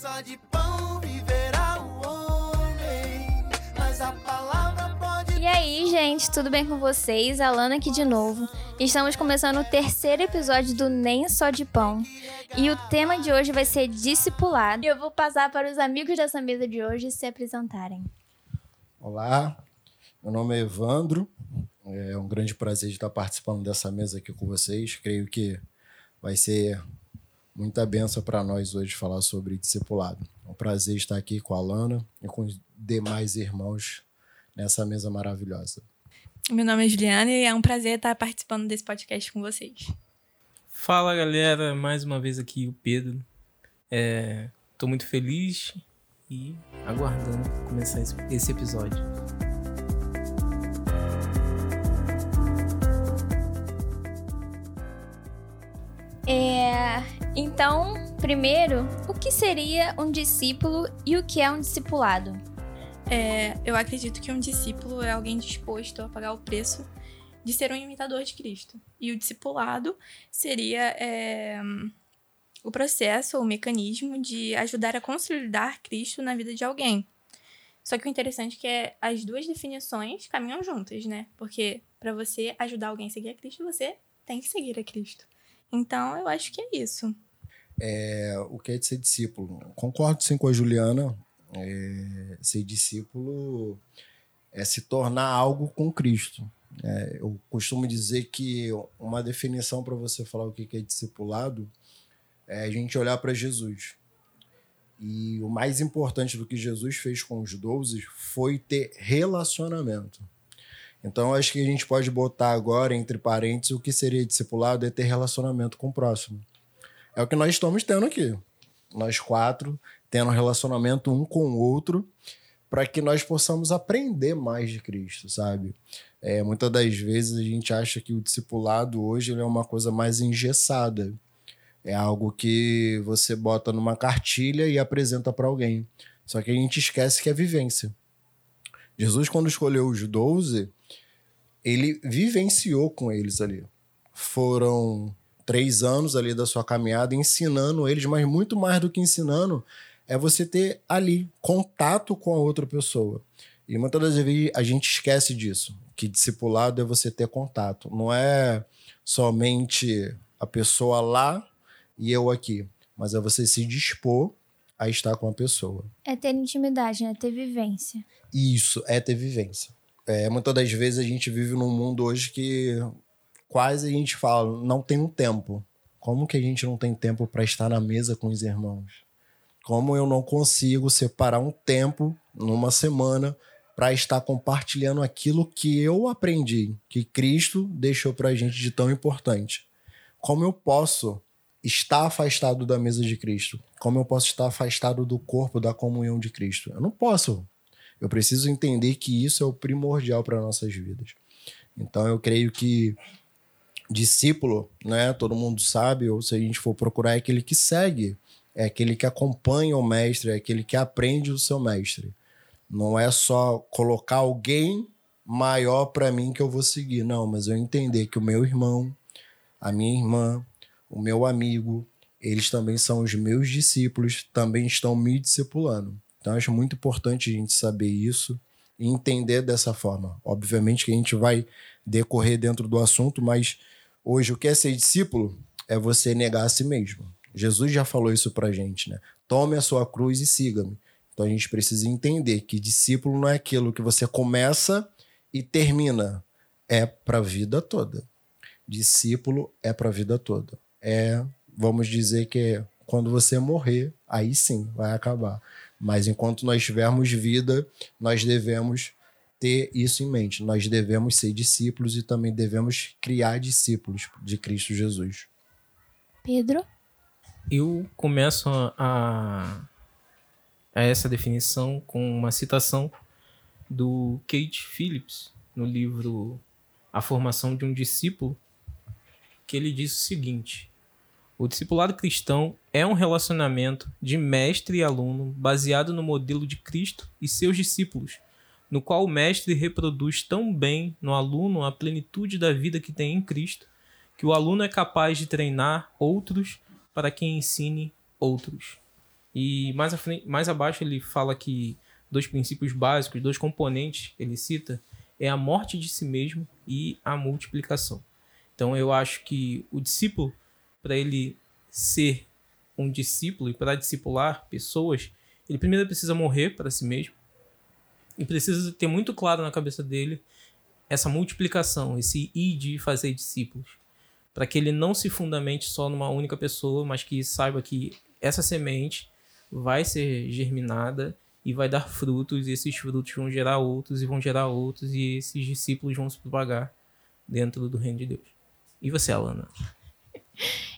só de pão viverá o homem, mas a palavra pode. E aí, gente, tudo bem com vocês? Alana aqui de novo. Estamos começando o terceiro episódio do Nem Só de Pão. E o tema de hoje vai ser discipulado. E eu vou passar para os amigos dessa mesa de hoje se apresentarem. Olá, meu nome é Evandro. É um grande prazer de estar participando dessa mesa aqui com vocês. Creio que vai ser muita benção para nós hoje falar sobre discipulado. É um prazer estar aqui com a Alana e com os demais irmãos nessa mesa maravilhosa. Meu nome é Juliana e é um prazer estar participando desse podcast com vocês. Fala galera, mais uma vez aqui o Pedro. Estou muito feliz e aguardando começar esse, esse episódio. É, então, primeiro, o que seria um discípulo e o que é um discipulado? É, eu acredito que um discípulo é alguém disposto a pagar o preço de ser um imitador de Cristo. E o discipulado seria é, o processo ou mecanismo de ajudar a consolidar Cristo na vida de alguém. Só que o interessante é que as duas definições caminham juntas, né? Porque para você ajudar alguém a seguir a Cristo, você tem que seguir a Cristo. Então, eu acho que é isso. É, o que é de ser discípulo? Concordo sim com a Juliana. É, ser discípulo é se tornar algo com Cristo. É, eu costumo dizer que uma definição para você falar o que é discipulado é a gente olhar para Jesus. E o mais importante do que Jesus fez com os doze foi ter relacionamento. Então, acho que a gente pode botar agora, entre parênteses, o que seria discipulado é ter relacionamento com o próximo. É o que nós estamos tendo aqui. Nós quatro tendo relacionamento um com o outro para que nós possamos aprender mais de Cristo, sabe? É, muitas das vezes a gente acha que o discipulado hoje é uma coisa mais engessada. É algo que você bota numa cartilha e apresenta para alguém. Só que a gente esquece que é vivência. Jesus, quando escolheu os doze, ele vivenciou com eles ali. Foram três anos ali da sua caminhada ensinando eles, mas muito mais do que ensinando é você ter ali contato com a outra pessoa. E muitas das vezes a gente esquece disso, que discipulado é você ter contato, não é somente a pessoa lá e eu aqui, mas é você se dispor a estar com a pessoa. É ter intimidade, né? Ter vivência. Isso, é ter vivência. É, muitas das vezes a gente vive num mundo hoje que quase a gente fala, não tem um tempo. Como que a gente não tem tempo para estar na mesa com os irmãos? Como eu não consigo separar um tempo numa semana para estar compartilhando aquilo que eu aprendi, que Cristo deixou para a gente de tão importante? Como eu posso estar afastado da mesa de Cristo? Como eu posso estar afastado do corpo da comunhão de Cristo? Eu não posso. Eu preciso entender que isso é o primordial para nossas vidas. Então eu creio que discípulo, né, todo mundo sabe, ou se a gente for procurar, é aquele que segue, é aquele que acompanha o mestre, é aquele que aprende o seu mestre. Não é só colocar alguém maior para mim que eu vou seguir, não, mas eu entender que o meu irmão, a minha irmã, o meu amigo, eles também são os meus discípulos, também estão me discipulando. Então, acho muito importante a gente saber isso e entender dessa forma. Obviamente que a gente vai decorrer dentro do assunto, mas hoje o que é ser discípulo é você negar a si mesmo. Jesus já falou isso pra gente, né? Tome a sua cruz e siga-me. Então a gente precisa entender que discípulo não é aquilo que você começa e termina, é para a vida toda. Discípulo é para a vida toda. É, vamos dizer que quando você morrer, aí sim vai acabar. Mas enquanto nós tivermos vida, nós devemos ter isso em mente. Nós devemos ser discípulos e também devemos criar discípulos de Cristo Jesus. Pedro? Eu começo a, a essa definição com uma citação do Kate Phillips no livro A Formação de um Discípulo, que ele diz o seguinte: o discipulado cristão é um relacionamento de mestre e aluno baseado no modelo de Cristo e seus discípulos, no qual o mestre reproduz tão bem no aluno a plenitude da vida que tem em Cristo, que o aluno é capaz de treinar outros para que ensine outros. E mais, frente, mais abaixo ele fala que dois princípios básicos, dois componentes ele cita, é a morte de si mesmo e a multiplicação. Então eu acho que o discípulo, para ele ser um discípulo e para discipular pessoas, ele primeiro precisa morrer para si mesmo e precisa ter muito claro na cabeça dele essa multiplicação, esse ir de fazer discípulos, para que ele não se fundamente só numa única pessoa, mas que saiba que essa semente vai ser germinada e vai dar frutos, e esses frutos vão gerar outros, e vão gerar outros, e esses discípulos vão se propagar dentro do reino de Deus. E você, Alana?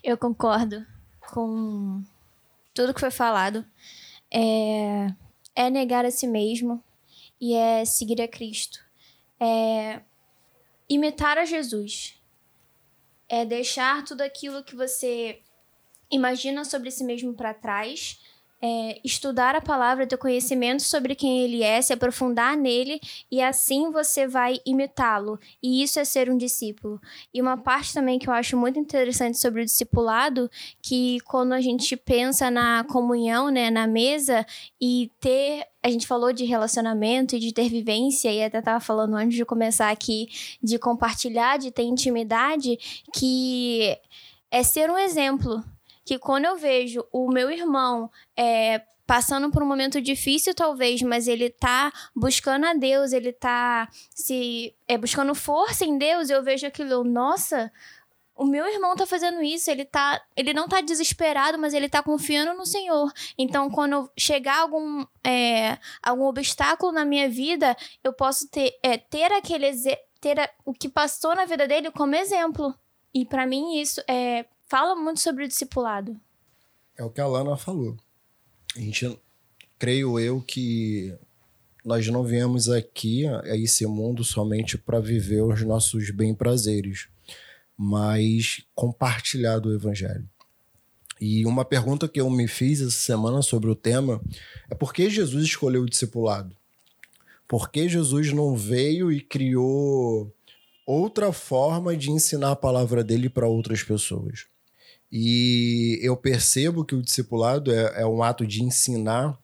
Eu concordo com tudo que foi falado. É, é negar a si mesmo e é seguir a Cristo. É imitar a Jesus. É deixar tudo aquilo que você imagina sobre si mesmo para trás é, estudar a palavra, ter conhecimento sobre quem ele é, se aprofundar nele e assim você vai imitá-lo. E isso é ser um discípulo. E uma parte também que eu acho muito interessante sobre o discipulado, que quando a gente pensa na comunhão, né, na mesa e ter a gente falou de relacionamento e de ter vivência, e até estava falando antes de começar aqui de compartilhar, de ter intimidade, que é ser um exemplo que quando eu vejo o meu irmão é, passando por um momento difícil, talvez, mas ele tá buscando a Deus, ele tá se é, buscando força em Deus, eu vejo aquilo, nossa, o meu irmão tá fazendo isso, ele tá, ele não tá desesperado, mas ele tá confiando no Senhor. Então, quando chegar algum, é, algum obstáculo na minha vida, eu posso ter, é, ter aquele ter a, o que passou na vida dele como exemplo. E para mim isso é fala muito sobre o discipulado. É o que a Lana falou. A gente, creio eu que nós não viemos aqui a esse mundo somente para viver os nossos bem-prazeres, mas compartilhar do evangelho. E uma pergunta que eu me fiz essa semana sobre o tema é por que Jesus escolheu o discipulado? Por que Jesus não veio e criou outra forma de ensinar a palavra dele para outras pessoas? E eu percebo que o discipulado é, é um ato de ensinar.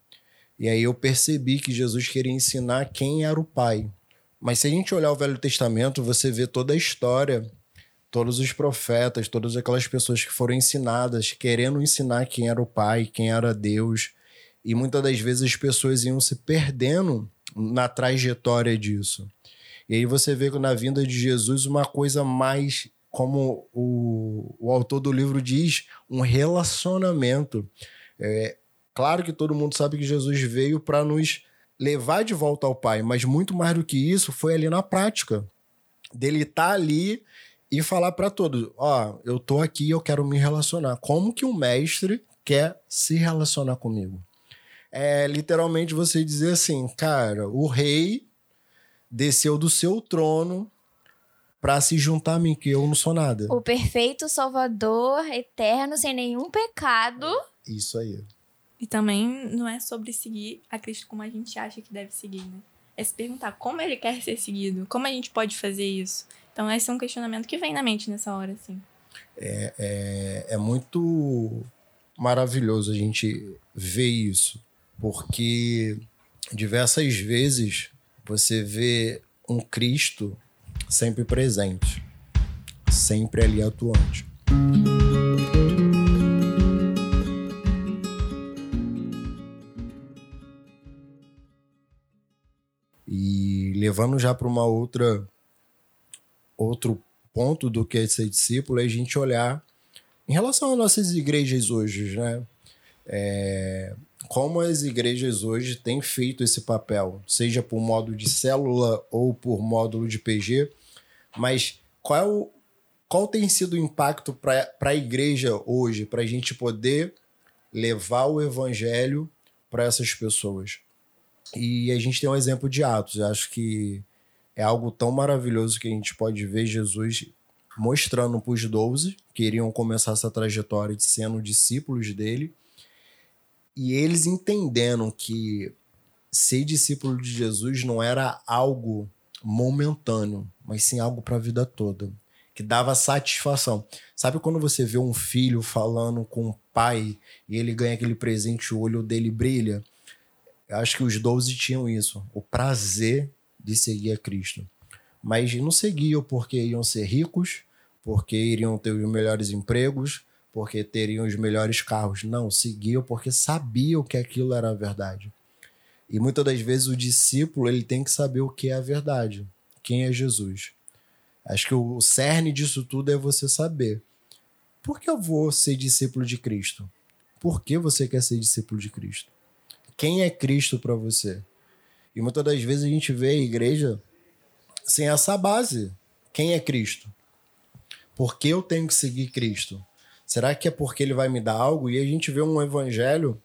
E aí eu percebi que Jesus queria ensinar quem era o Pai. Mas se a gente olhar o Velho Testamento, você vê toda a história, todos os profetas, todas aquelas pessoas que foram ensinadas, querendo ensinar quem era o Pai, quem era Deus. E muitas das vezes as pessoas iam se perdendo na trajetória disso. E aí você vê que na vinda de Jesus uma coisa mais como o, o autor do livro diz, um relacionamento. É, claro que todo mundo sabe que Jesus veio para nos levar de volta ao Pai, mas muito mais do que isso foi ali na prática. Dele estar tá ali e falar para todos: Ó, oh, eu tô aqui, eu quero me relacionar. Como que um mestre quer se relacionar comigo? É literalmente você dizer assim, cara, o rei desceu do seu trono para se juntar a mim, que eu não sou nada. O perfeito Salvador, eterno, sem nenhum pecado. Isso aí. E também não é sobre seguir a Cristo como a gente acha que deve seguir, né? É se perguntar como ele quer ser seguido, como a gente pode fazer isso. Então, esse é um questionamento que vem na mente nessa hora, assim. É, é, é muito maravilhoso a gente ver isso, porque diversas vezes você vê um Cristo sempre presente, sempre ali atuante. E levando já para uma outra outro ponto do que é ser discípulo é a gente olhar em relação às nossas igrejas hoje, né? É, como as igrejas hoje têm feito esse papel, seja por módulo de célula ou por módulo de PG, mas qual, é o, qual tem sido o impacto para a igreja hoje, para a gente poder levar o evangelho para essas pessoas? E a gente tem um exemplo de Atos. Eu acho que é algo tão maravilhoso que a gente pode ver Jesus mostrando para os doze que iriam começar essa trajetória de sendo discípulos dele e eles entendendo que ser discípulo de Jesus não era algo momentâneo, mas sim algo para a vida toda, que dava satisfação. Sabe quando você vê um filho falando com o pai e ele ganha aquele presente, o olho dele brilha. Eu acho que os 12 tinham isso, o prazer de seguir a Cristo. Mas não seguiam porque iam ser ricos, porque iriam ter os melhores empregos, porque teriam os melhores carros. Não, seguiam porque sabiam que aquilo era a verdade. E muitas das vezes o discípulo ele tem que saber o que é a verdade, quem é Jesus. Acho que o cerne disso tudo é você saber. Por que eu vou ser discípulo de Cristo? Por que você quer ser discípulo de Cristo? Quem é Cristo para você? E muitas das vezes a gente vê a igreja sem essa base. Quem é Cristo? Por que eu tenho que seguir Cristo? Será que é porque ele vai me dar algo? E a gente vê um evangelho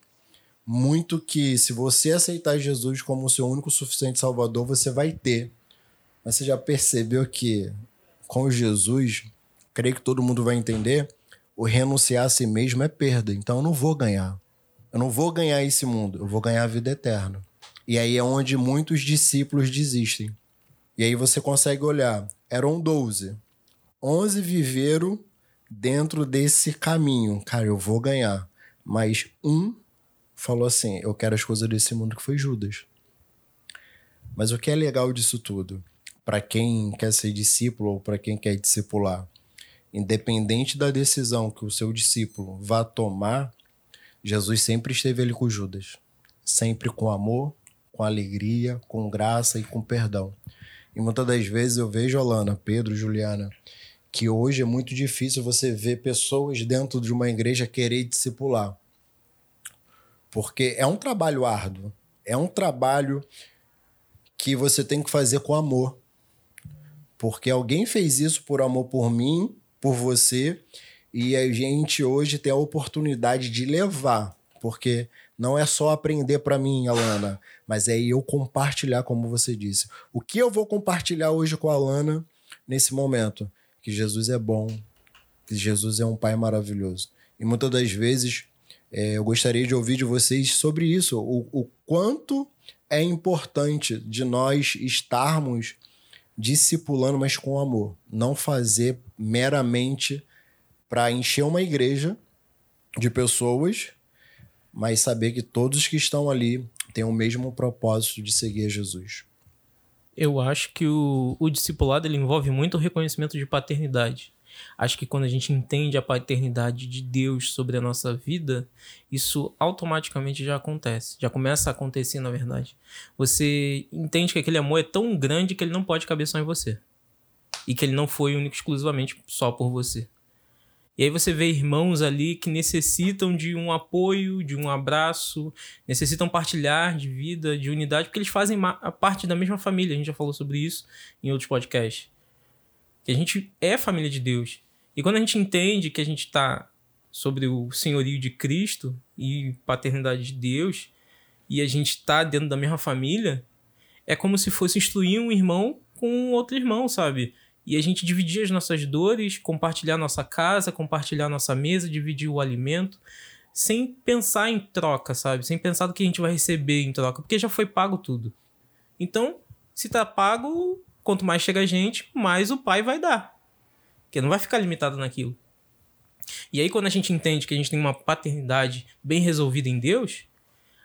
muito que se você aceitar Jesus como o seu único suficiente salvador, você vai ter. Mas você já percebeu que com Jesus, creio que todo mundo vai entender, o renunciar a si mesmo é perda. Então eu não vou ganhar. Eu não vou ganhar esse mundo, eu vou ganhar a vida eterna. E aí é onde muitos discípulos desistem. E aí você consegue olhar, eram 12. 11 viveram dentro desse caminho. Cara, eu vou ganhar. Mas um falou assim: Eu quero as coisas desse mundo, que foi Judas. Mas o que é legal disso tudo? Para quem quer ser discípulo ou para quem quer discipular, independente da decisão que o seu discípulo vá tomar, Jesus sempre esteve ali com Judas. Sempre com amor, com alegria, com graça e com perdão. E muitas das vezes eu vejo, Alana, Pedro, Juliana, que hoje é muito difícil você ver pessoas dentro de uma igreja querer discipular. Porque é um trabalho árduo. É um trabalho que você tem que fazer com amor. Porque alguém fez isso por amor por mim, por você, e a gente hoje tem a oportunidade de levar. Porque não é só aprender para mim, Alana, mas é eu compartilhar, como você disse. O que eu vou compartilhar hoje com a Alana nesse momento? que Jesus é bom, que Jesus é um pai maravilhoso. E muitas das vezes é, eu gostaria de ouvir de vocês sobre isso, o, o quanto é importante de nós estarmos discipulando, mas com amor. Não fazer meramente para encher uma igreja de pessoas, mas saber que todos que estão ali têm o mesmo propósito de seguir Jesus. Eu acho que o, o discipulado ele envolve muito o reconhecimento de paternidade. Acho que quando a gente entende a paternidade de Deus sobre a nossa vida, isso automaticamente já acontece. Já começa a acontecer, na verdade. Você entende que aquele amor é tão grande que ele não pode caber só em você. E que ele não foi único exclusivamente só por você. E aí você vê irmãos ali que necessitam de um apoio, de um abraço, necessitam partilhar de vida, de unidade, porque eles fazem parte da mesma família. A gente já falou sobre isso em outros podcasts. Que a gente é família de Deus. E quando a gente entende que a gente está sobre o senhorio de Cristo e paternidade de Deus, e a gente está dentro da mesma família, é como se fosse instruir um irmão com outro irmão, sabe? e a gente dividir as nossas dores, compartilhar nossa casa, compartilhar nossa mesa, dividir o alimento, sem pensar em troca, sabe? Sem pensar do que a gente vai receber em troca, porque já foi pago tudo. Então, se tá pago, quanto mais chega a gente, mais o pai vai dar. Porque não vai ficar limitado naquilo. E aí, quando a gente entende que a gente tem uma paternidade bem resolvida em Deus,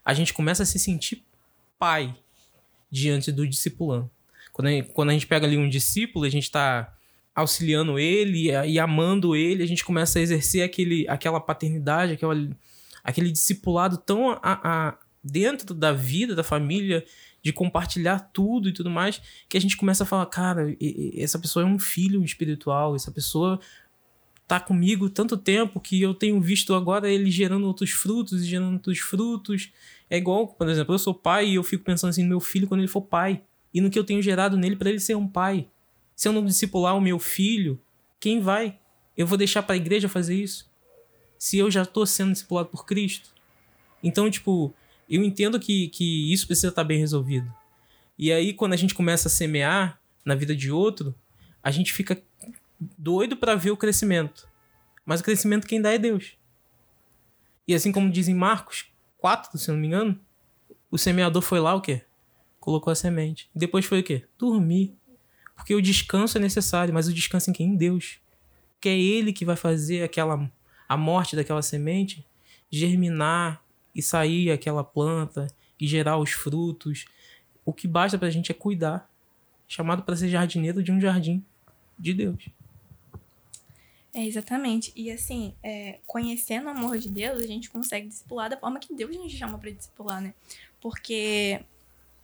a gente começa a se sentir pai diante do discipulando. Quando a, gente, quando a gente pega ali um discípulo, a gente está auxiliando ele e, e, amando ele, a gente começa a exercer aquele, aquela paternidade, aquela, aquele discipulado tão a, a, dentro da vida, da família, de compartilhar tudo e tudo mais, que a gente começa a falar, cara, essa pessoa é um filho espiritual, essa pessoa tá comigo tanto tempo que eu tenho visto agora ele gerando outros frutos e gerando outros frutos. É igual, por exemplo, eu sou pai e eu fico pensando assim no meu filho quando ele for pai e no que eu tenho gerado nele para ele ser um pai. Se eu não discipular o meu filho, quem vai? Eu vou deixar para a igreja fazer isso? Se eu já estou sendo discipulado por Cristo? Então, tipo, eu entendo que, que isso precisa estar tá bem resolvido. E aí, quando a gente começa a semear na vida de outro, a gente fica doido para ver o crescimento. Mas o crescimento quem dá é Deus. E assim como dizem Marcos 4, se não me engano, o semeador foi lá o quê? colocou a semente. Depois foi o quê? Dormir. Porque o descanso é necessário, mas o descanso em quem? Em Deus. Que é Ele que vai fazer aquela a morte daquela semente germinar e sair aquela planta e gerar os frutos. O que basta para a gente é cuidar. Chamado para ser jardineiro de um jardim de Deus. É, exatamente. E assim, é, conhecendo o amor de Deus, a gente consegue discipular da forma que Deus nos chama para discipular, né? Porque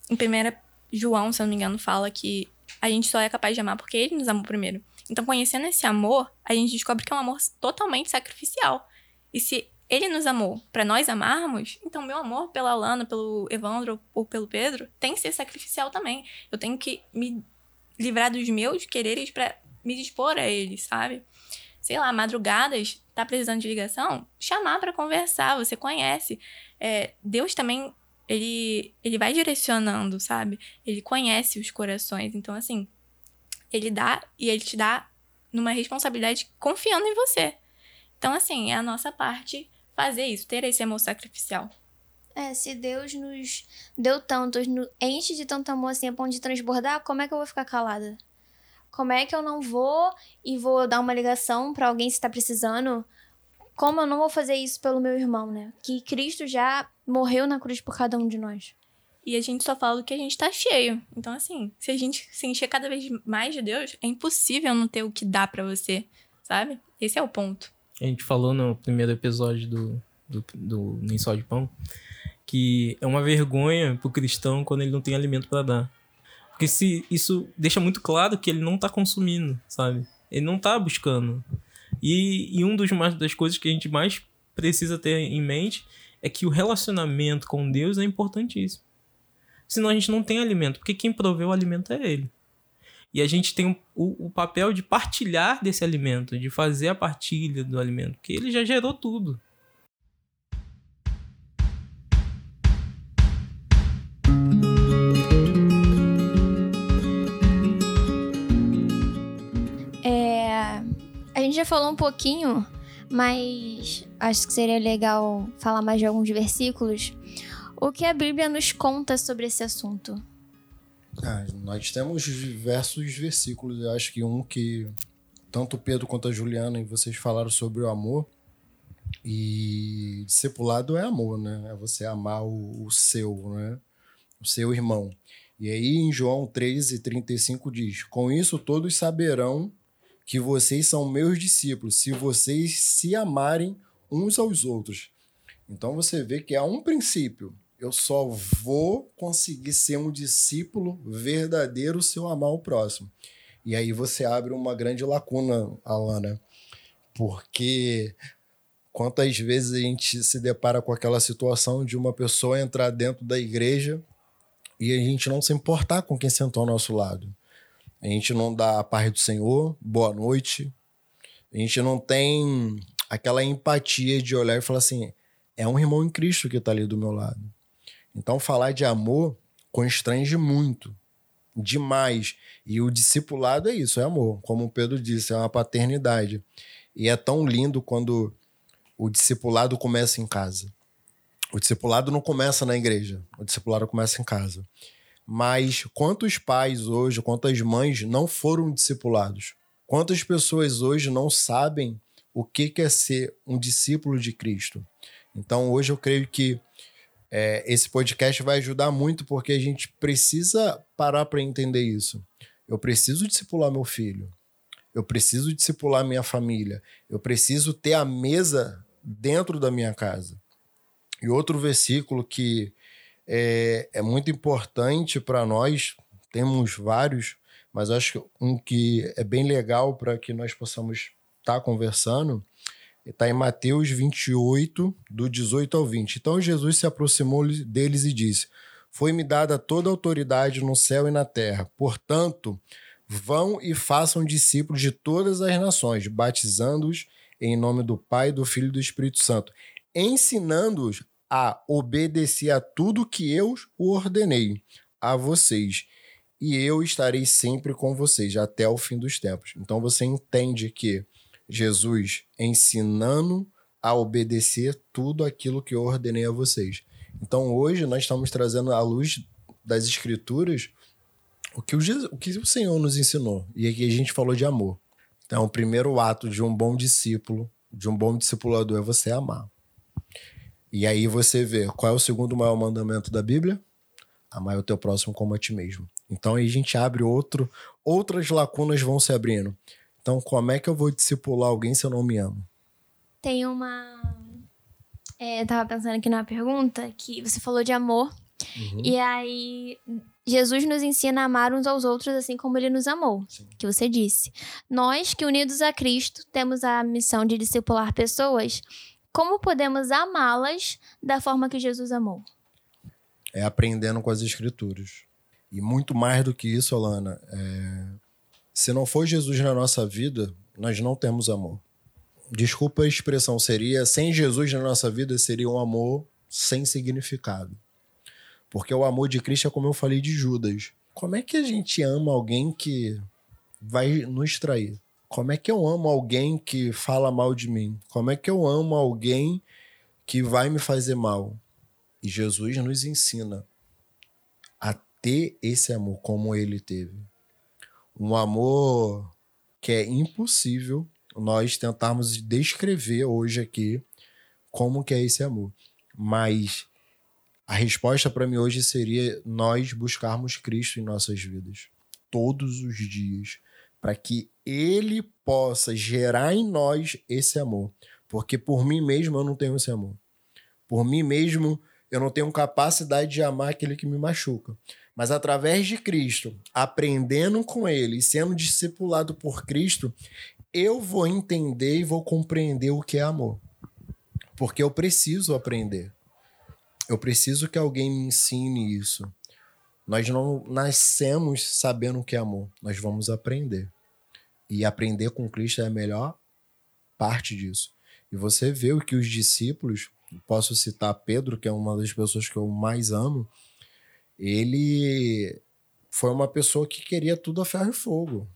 em 1 João, se eu não me engano, fala que a gente só é capaz de amar porque ele nos amou primeiro. Então, conhecendo esse amor, a gente descobre que é um amor totalmente sacrificial. E se ele nos amou para nós amarmos, então meu amor pela Alana, pelo Evandro ou pelo Pedro tem que ser sacrificial também. Eu tenho que me livrar dos meus quereres para me dispor a eles, sabe? Sei lá, madrugadas, tá precisando de ligação? Chamar para conversar, você conhece. É, Deus também, ele, ele vai direcionando, sabe? Ele conhece os corações. Então, assim, ele dá e ele te dá numa responsabilidade confiando em você. Então, assim, é a nossa parte fazer isso, ter esse amor sacrificial. É, se Deus nos deu tanto, nos enche de tanto amor assim a ponto de transbordar, como é que eu vou ficar calada? Como é que eu não vou e vou dar uma ligação para alguém se tá precisando? Como eu não vou fazer isso pelo meu irmão, né? Que Cristo já morreu na cruz por cada um de nós. E a gente só fala do que a gente tá cheio. Então, assim, se a gente se encher cada vez mais de Deus, é impossível não ter o que dá para você, sabe? Esse é o ponto. A gente falou no primeiro episódio do, do, do Nem Só de Pão que é uma vergonha pro cristão quando ele não tem alimento para dar. Porque se isso deixa muito claro que ele não tá consumindo, sabe? Ele não tá buscando. E, e um dos mais das coisas que a gente mais precisa ter em mente é que o relacionamento com Deus é importantíssimo. Senão a gente não tem alimento, porque quem proveu o alimento é ele. E a gente tem o, o, papel de partilhar desse alimento, de fazer a partilha do alimento, porque ele já gerou tudo. É, a gente já falou um pouquinho, mas acho que seria legal falar mais de alguns versículos o que a Bíblia nos conta sobre esse assunto? Ah, nós temos diversos versículos. Eu acho que um que tanto Pedro quanto a Juliana e vocês falaram sobre o amor. E discipulado é amor, né? É você amar o, o seu, né? O seu irmão. E aí em João 13, 35 diz: Com isso todos saberão que vocês são meus discípulos, se vocês se amarem uns aos outros. Então você vê que há um princípio eu só vou conseguir ser um discípulo verdadeiro se eu amar o próximo. E aí você abre uma grande lacuna, Alana, porque quantas vezes a gente se depara com aquela situação de uma pessoa entrar dentro da igreja e a gente não se importar com quem sentou ao nosso lado. A gente não dá a paz do Senhor, boa noite. A gente não tem aquela empatia de olhar e falar assim: é um irmão em Cristo que está ali do meu lado. Então, falar de amor constrange muito, demais. E o discipulado é isso, é amor. Como o Pedro disse, é uma paternidade. E é tão lindo quando o discipulado começa em casa. O discipulado não começa na igreja, o discipulado começa em casa. Mas quantos pais hoje, quantas mães não foram discipulados? Quantas pessoas hoje não sabem o que é ser um discípulo de Cristo? Então, hoje eu creio que é, esse podcast vai ajudar muito porque a gente precisa parar para entender isso. Eu preciso discipular meu filho. Eu preciso discipular minha família. Eu preciso ter a mesa dentro da minha casa. E outro versículo que é, é muito importante para nós, temos vários, mas acho que um que é bem legal para que nós possamos estar tá conversando Está em Mateus 28, do 18 ao 20. Então Jesus se aproximou deles e disse: Foi-me dada toda a autoridade no céu e na terra. Portanto, vão e façam discípulos de todas as nações, batizando-os em nome do Pai, do Filho e do Espírito Santo, ensinando-os a obedecer a tudo que eu ordenei a vocês. E eu estarei sempre com vocês até o fim dos tempos. Então você entende que Jesus ensinando a obedecer tudo aquilo que eu ordenei a vocês. Então hoje nós estamos trazendo à luz das escrituras o que o, Jesus, o, que o Senhor nos ensinou. E aqui a gente falou de amor. Então o primeiro ato de um bom discípulo, de um bom discipulador é você amar. E aí você vê qual é o segundo maior mandamento da Bíblia? Amar o teu próximo como a ti mesmo. Então aí a gente abre outro, outras lacunas vão se abrindo. Então, como é que eu vou discipular alguém se eu não me amo? Tem uma. É, eu tava pensando aqui numa pergunta que você falou de amor. Uhum. E aí, Jesus nos ensina a amar uns aos outros assim como ele nos amou, Sim. que você disse. Nós, que unidos a Cristo, temos a missão de discipular pessoas, como podemos amá-las da forma que Jesus amou? É aprendendo com as escrituras. E muito mais do que isso, Alana, é... se não for Jesus na nossa vida, nós não temos amor. Desculpa a expressão, seria sem Jesus na nossa vida seria um amor sem significado. Porque o amor de Cristo é como eu falei de Judas. Como é que a gente ama alguém que vai nos trair? Como é que eu amo alguém que fala mal de mim? Como é que eu amo alguém que vai me fazer mal? E Jesus nos ensina a ter esse amor como ele teve. Um amor que é impossível nós tentarmos descrever hoje aqui como que é esse amor. Mas a resposta para mim hoje seria nós buscarmos Cristo em nossas vidas todos os dias, para que ele possa gerar em nós esse amor, porque por mim mesmo eu não tenho esse amor. Por mim mesmo eu não tenho capacidade de amar aquele que me machuca. Mas através de Cristo, aprendendo com ele sendo discipulado por Cristo, eu vou entender e vou compreender o que é amor. Porque eu preciso aprender. Eu preciso que alguém me ensine isso. Nós não nascemos sabendo o que é amor. Nós vamos aprender. E aprender com Cristo é a melhor parte disso. E você vê o que os discípulos, posso citar Pedro, que é uma das pessoas que eu mais amo, ele foi uma pessoa que queria tudo a ferro e fogo.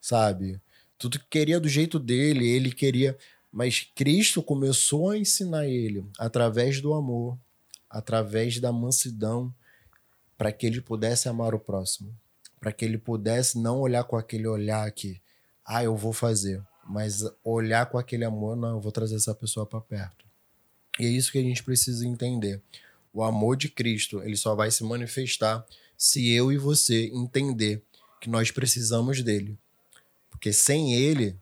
Sabe? Tudo que queria do jeito dele, ele queria. Mas Cristo começou a ensinar ele através do amor, através da mansidão, para que ele pudesse amar o próximo, para que ele pudesse não olhar com aquele olhar que, ah, eu vou fazer, mas olhar com aquele amor, não, eu vou trazer essa pessoa para perto. E é isso que a gente precisa entender. O amor de Cristo, ele só vai se manifestar se eu e você entender que nós precisamos dele. Porque sem ele,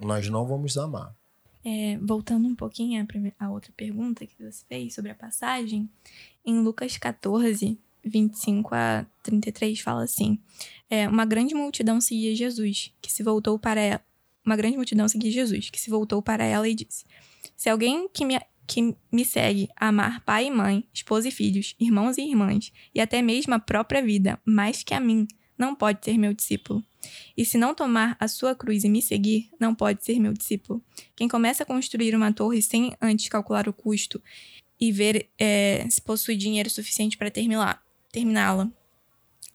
nós não vamos amar. É, voltando um pouquinho à, prime- à outra pergunta que você fez sobre a passagem, em Lucas 14, 25 a 33, fala assim: é, Uma grande multidão seguia Jesus, que se voltou para ela. Uma grande multidão seguia Jesus, que se voltou para ela e disse: Se alguém que me, que me segue amar pai e mãe, esposa e filhos, irmãos e irmãs, e até mesmo a própria vida, mais que a mim, não pode ser meu discípulo. E se não tomar a sua cruz e me seguir, não pode ser meu discípulo. Quem começa a construir uma torre sem antes calcular o custo e ver é, se possui dinheiro suficiente para terminá- terminá-la.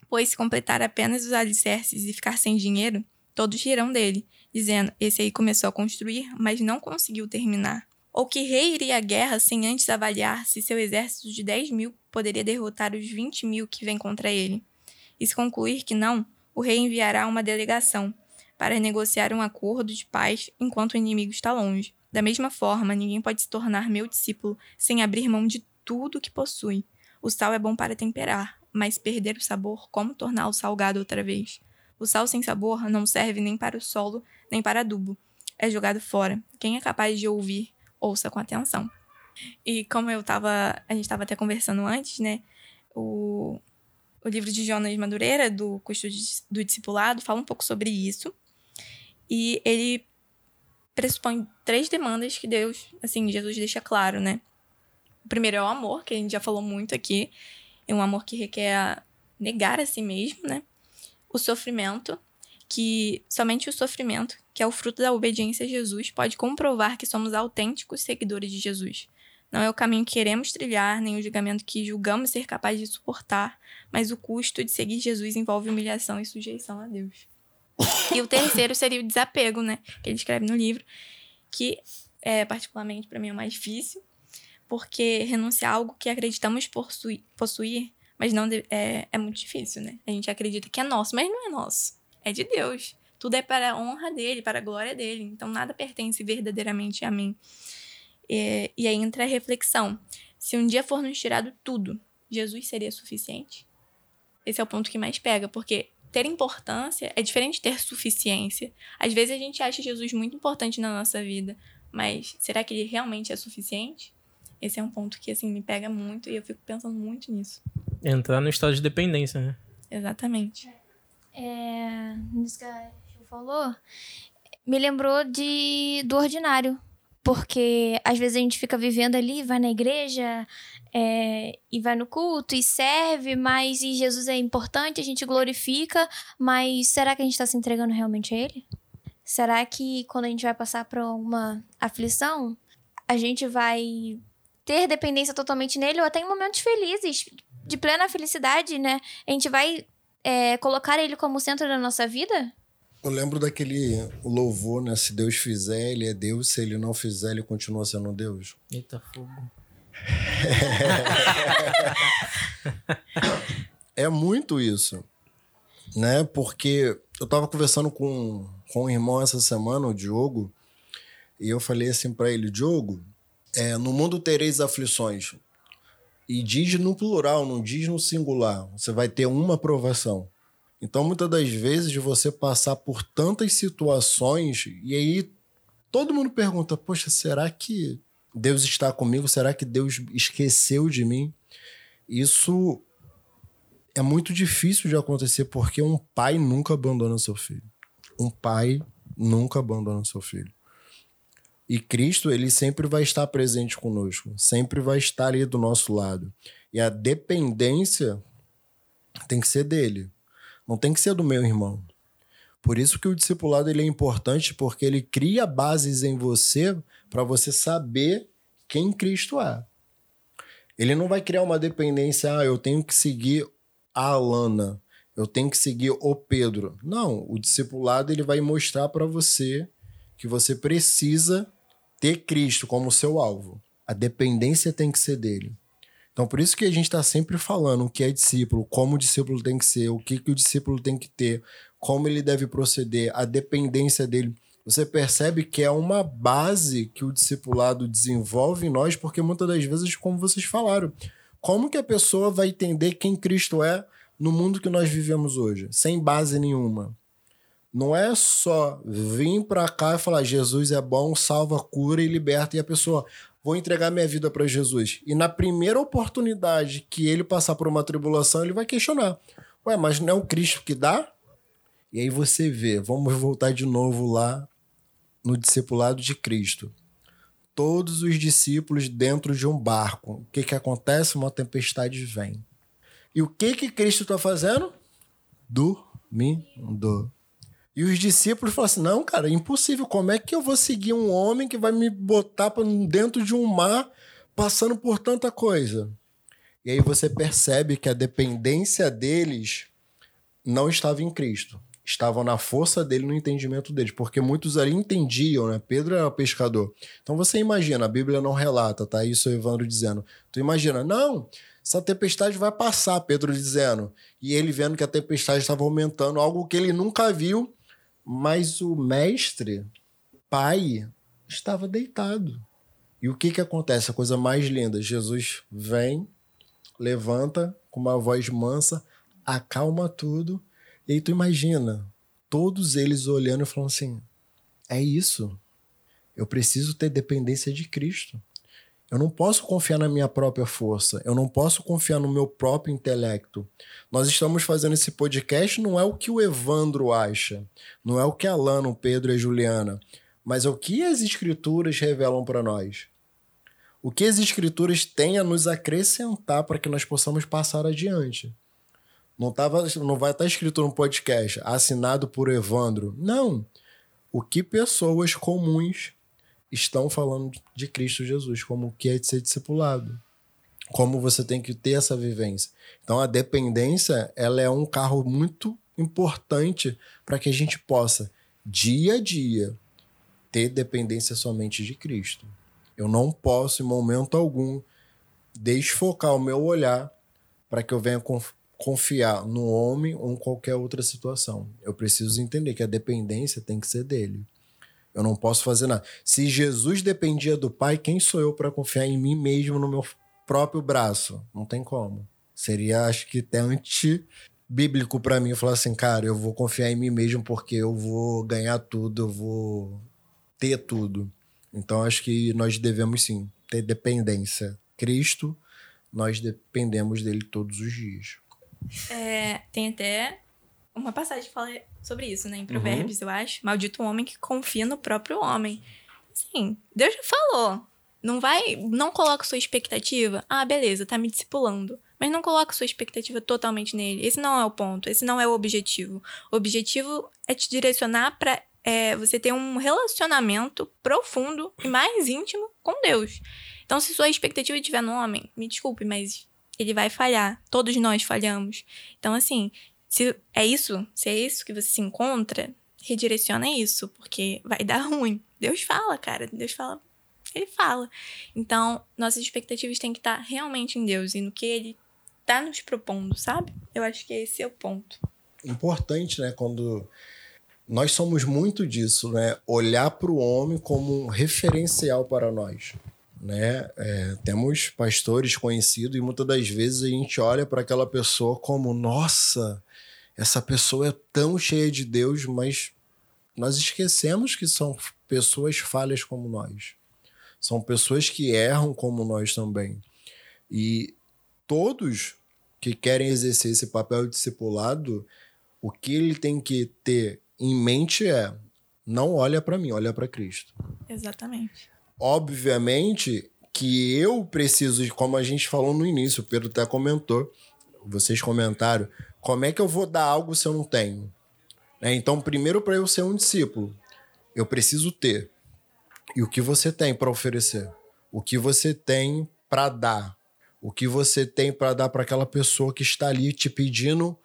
Pois se completar apenas os alicerces e ficar sem dinheiro, todos rirão dele, dizendo: Esse aí começou a construir, mas não conseguiu terminar. Ou que rei iria à guerra sem antes avaliar se seu exército de 10 mil poderia derrotar os 20 mil que vêm contra ele. E se concluir que não, o rei enviará uma delegação para negociar um acordo de paz enquanto o inimigo está longe. Da mesma forma, ninguém pode se tornar meu discípulo sem abrir mão de tudo que possui. O sal é bom para temperar, mas perder o sabor, como torná-lo salgado outra vez? O sal sem sabor não serve nem para o solo, nem para adubo. É jogado fora. Quem é capaz de ouvir, ouça com atenção. E como eu tava, a gente estava até conversando antes, né? O, o livro de Jonas Madureira, do Custo do Discipulado, fala um pouco sobre isso. E ele pressupõe três demandas que Deus, assim, Jesus deixa claro, né? O primeiro é o amor, que a gente já falou muito aqui. É um amor que requer negar a si mesmo, né? O sofrimento, que somente o sofrimento, que é o fruto da obediência a Jesus, pode comprovar que somos autênticos seguidores de Jesus. Não é o caminho que queremos trilhar, nem o julgamento que julgamos ser capaz de suportar, mas o custo de seguir Jesus envolve humilhação e sujeição a Deus. E o terceiro seria o desapego, né? Que ele escreve no livro, que é particularmente para mim é o mais difícil, porque renunciar a algo que acreditamos possui- possuir, mas não é, é muito difícil, né? A gente acredita que é nosso, mas não é nosso. É de Deus. Tudo é para a honra dele, para a glória dele. Então nada pertence verdadeiramente a mim. É, e aí entra a reflexão. Se um dia for nos tirado tudo, Jesus seria suficiente? Esse é o ponto que mais pega, porque ter importância é diferente de ter suficiência. Às vezes a gente acha Jesus muito importante na nossa vida, mas será que ele realmente é suficiente? Esse é um ponto que assim me pega muito e eu fico pensando muito nisso. Entrar no estado de dependência, né? Exatamente. É, nisso que a Ju falou, me lembrou de do ordinário. Porque às vezes a gente fica vivendo ali, vai na igreja é, e vai no culto e serve, mas e Jesus é importante, a gente glorifica, mas será que a gente está se entregando realmente a Ele? Será que quando a gente vai passar por uma aflição, a gente vai ter dependência totalmente nele ou até em momentos felizes, de plena felicidade, né? A gente vai é, colocar ele como centro da nossa vida? Eu lembro daquele louvor, né? Se Deus fizer, ele é Deus. Se ele não fizer, ele continua sendo Deus. Eita fogo. É muito isso, né? Porque eu tava conversando com, com um irmão essa semana, o Diogo, e eu falei assim para ele, Diogo, é, no mundo tereis aflições. E diz no plural, não diz no singular. Você vai ter uma aprovação. Então, muitas das vezes, você passar por tantas situações, e aí todo mundo pergunta: Poxa, será que Deus está comigo? Será que Deus esqueceu de mim? Isso é muito difícil de acontecer porque um pai nunca abandona seu filho. Um pai nunca abandona seu filho. E Cristo, ele sempre vai estar presente conosco, sempre vai estar ali do nosso lado. E a dependência tem que ser dele, não tem que ser do meu irmão. Por isso que o discipulado ele é importante, porque ele cria bases em você para você saber quem Cristo é. Ele não vai criar uma dependência, ah, eu tenho que seguir a Alana, eu tenho que seguir o Pedro. Não, o discipulado ele vai mostrar para você que você precisa ter Cristo como seu alvo. A dependência tem que ser dele. Então, por isso que a gente está sempre falando o que é discípulo, como o discípulo tem que ser, o que, que o discípulo tem que ter, como ele deve proceder, a dependência dele. Você percebe que é uma base que o discipulado desenvolve em nós, porque muitas das vezes, como vocês falaram, como que a pessoa vai entender quem Cristo é no mundo que nós vivemos hoje, sem base nenhuma? Não é só vir para cá e falar Jesus é bom, salva, cura e liberta e a pessoa vou entregar minha vida para Jesus. E na primeira oportunidade que ele passar por uma tribulação, ele vai questionar. Ué, mas não é o Cristo que dá? E aí você vê, vamos voltar de novo lá no discipulado de Cristo todos os discípulos dentro de um barco. O que, que acontece? Uma tempestade vem. E o que, que Cristo está fazendo? Dormindo. E os discípulos falam assim: não, cara, é impossível. Como é que eu vou seguir um homem que vai me botar dentro de um mar passando por tanta coisa? E aí você percebe que a dependência deles não estava em Cristo estavam na força dele, no entendimento deles, porque muitos ali entendiam, né? Pedro era pescador. Então você imagina, a Bíblia não relata, tá? Isso o Evandro dizendo. Tu imagina, não, essa tempestade vai passar, Pedro dizendo. E ele vendo que a tempestade estava aumentando, algo que ele nunca viu, mas o mestre, pai, estava deitado. E o que que acontece? A coisa mais linda, Jesus vem, levanta com uma voz mansa, acalma tudo e aí tu imagina, todos eles olhando e falando assim: é isso. Eu preciso ter dependência de Cristo. Eu não posso confiar na minha própria força. Eu não posso confiar no meu próprio intelecto. Nós estamos fazendo esse podcast, não é o que o Evandro acha, não é o que a Alana, o Pedro e Juliana, mas é o que as escrituras revelam para nós. O que as escrituras têm a nos acrescentar para que nós possamos passar adiante. Não, tava, não vai estar tá escrito no podcast, assinado por Evandro. Não. O que pessoas comuns estão falando de Cristo Jesus, como o que é de ser discipulado. Como você tem que ter essa vivência. Então a dependência, ela é um carro muito importante para que a gente possa dia a dia ter dependência somente de Cristo. Eu não posso em momento algum desfocar o meu olhar para que eu venha confiar no homem ou em qualquer outra situação. Eu preciso entender que a dependência tem que ser dele. Eu não posso fazer nada. Se Jesus dependia do Pai, quem sou eu para confiar em mim mesmo no meu próprio braço? Não tem como. Seria, acho que até anti-bíblico para mim falar assim, cara, eu vou confiar em mim mesmo porque eu vou ganhar tudo, eu vou ter tudo. Então acho que nós devemos sim ter dependência. Cristo, nós dependemos dele todos os dias. É, tem até uma passagem que fala sobre isso, né? Em Provérbios, eu acho. Maldito o homem que confia no próprio homem. Sim, Deus já falou. Não vai. Não coloca sua expectativa. Ah, beleza, tá me discipulando. Mas não coloca sua expectativa totalmente nele. Esse não é o ponto. Esse não é o objetivo. O objetivo é te direcionar para é, você ter um relacionamento profundo e mais íntimo com Deus. Então, se sua expectativa estiver no homem, me desculpe, mas ele vai falhar. Todos nós falhamos. Então, assim, se é isso, se é isso que você se encontra, redireciona isso, porque vai dar ruim. Deus fala, cara. Deus fala. Ele fala. Então, nossas expectativas têm que estar realmente em Deus e no que ele está nos propondo, sabe? Eu acho que esse é o ponto. Importante, né? Quando nós somos muito disso, né? Olhar para o homem como um referencial para nós. Né? É, temos pastores conhecidos e muitas das vezes a gente olha para aquela pessoa como, nossa, essa pessoa é tão cheia de Deus, mas nós esquecemos que são pessoas falhas como nós. São pessoas que erram como nós também. E todos que querem exercer esse papel de discipulado, o que ele tem que ter em mente é: não olha para mim, olha para Cristo. Exatamente. Obviamente que eu preciso, como a gente falou no início, o Pedro até comentou, vocês comentaram, como é que eu vou dar algo se eu não tenho? É, então, primeiro, para eu ser um discípulo, eu preciso ter. E o que você tem para oferecer? O que você tem para dar? O que você tem para dar para aquela pessoa que está ali te pedindo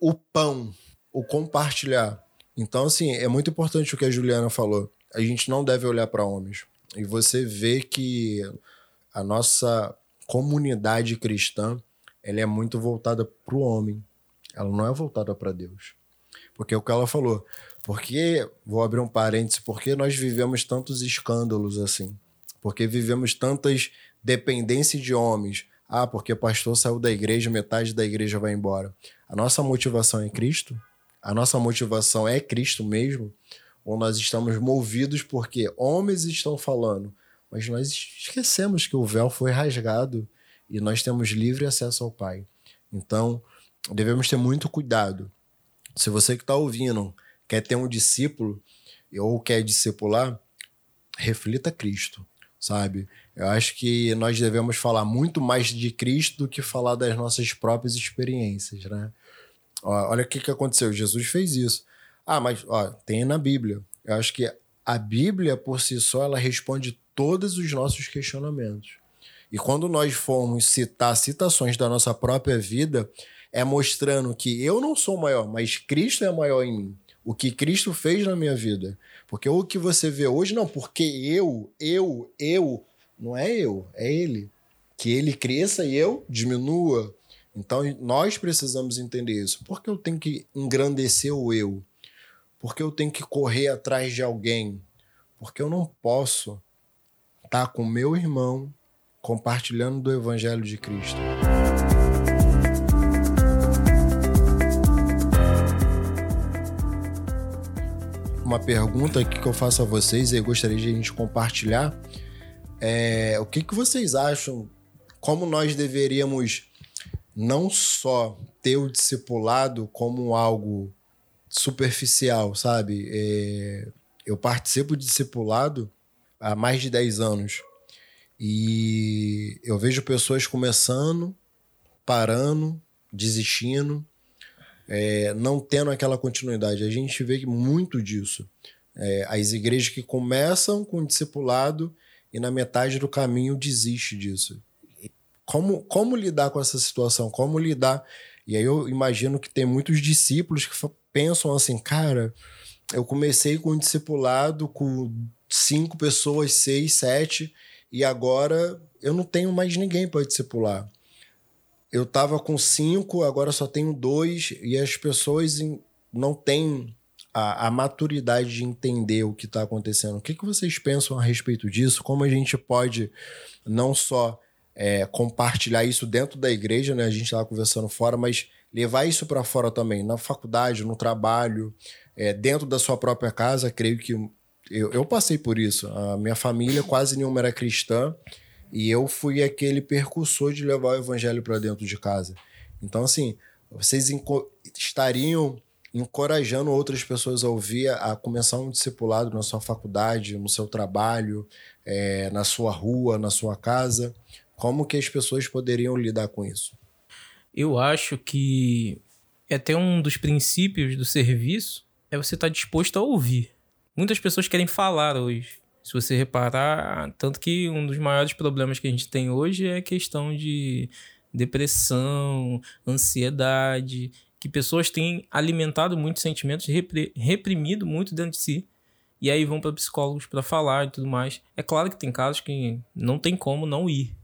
o pão, o compartilhar? Então, assim, é muito importante o que a Juliana falou. A gente não deve olhar para homens. E você vê que a nossa comunidade cristã ela é muito voltada para o homem. Ela não é voltada para Deus. Porque é o que ela falou. Porque, vou abrir um parênteses, porque nós vivemos tantos escândalos assim? Porque vivemos tantas dependências de homens. Ah, porque pastor saiu da igreja, metade da igreja vai embora. A nossa motivação é Cristo? a nossa motivação é Cristo mesmo, ou nós estamos movidos porque homens estão falando, mas nós esquecemos que o véu foi rasgado e nós temos livre acesso ao Pai. Então, devemos ter muito cuidado. Se você que está ouvindo quer ter um discípulo ou quer discipular, reflita Cristo, sabe? Eu acho que nós devemos falar muito mais de Cristo do que falar das nossas próprias experiências, né? olha o que, que aconteceu. Jesus fez isso. Ah, mas ó, tem na Bíblia. Eu acho que a Bíblia, por si só, ela responde todos os nossos questionamentos. E quando nós formos citar citações da nossa própria vida, é mostrando que eu não sou maior, mas Cristo é maior em mim. O que Cristo fez na minha vida. Porque o que você vê hoje, não, porque eu, eu, eu, não é eu, é Ele. Que Ele cresça e eu diminua. Então nós precisamos entender isso. Por que eu tenho que engrandecer o eu? Por que eu tenho que correr atrás de alguém? Porque eu não posso estar com meu irmão compartilhando do evangelho de Cristo. Uma pergunta que eu faço a vocês e eu gostaria de a gente compartilhar é o que, que vocês acham? Como nós deveríamos não só ter o discipulado como algo superficial, sabe? É, eu participo de discipulado há mais de 10 anos e eu vejo pessoas começando, parando, desistindo, é, não tendo aquela continuidade. A gente vê muito disso. É, as igrejas que começam com discipulado e na metade do caminho desiste disso como, como lidar com essa situação? Como lidar? E aí eu imagino que tem muitos discípulos que pensam assim, cara, eu comecei com um discipulado com cinco pessoas, seis, sete, e agora eu não tenho mais ninguém para discipular. Eu estava com cinco, agora só tenho dois, e as pessoas não têm a, a maturidade de entender o que está acontecendo. O que, que vocês pensam a respeito disso? Como a gente pode não só é, compartilhar isso dentro da igreja, né? A gente estava conversando fora, mas levar isso para fora também, na faculdade, no trabalho, é, dentro da sua própria casa. Creio que eu, eu passei por isso. A minha família quase nenhuma era cristã e eu fui aquele percursor de levar o evangelho para dentro de casa. Então, assim, vocês estariam encorajando outras pessoas a ouvir, a começar um discipulado na sua faculdade, no seu trabalho, é, na sua rua, na sua casa. Como que as pessoas poderiam lidar com isso? Eu acho que é até um dos princípios do serviço é você estar disposto a ouvir. Muitas pessoas querem falar hoje. Se você reparar, tanto que um dos maiores problemas que a gente tem hoje é a questão de depressão, ansiedade, que pessoas têm alimentado muitos sentimentos, reprimido muito dentro de si, e aí vão para psicólogos para falar e tudo mais. É claro que tem casos que não tem como não ir,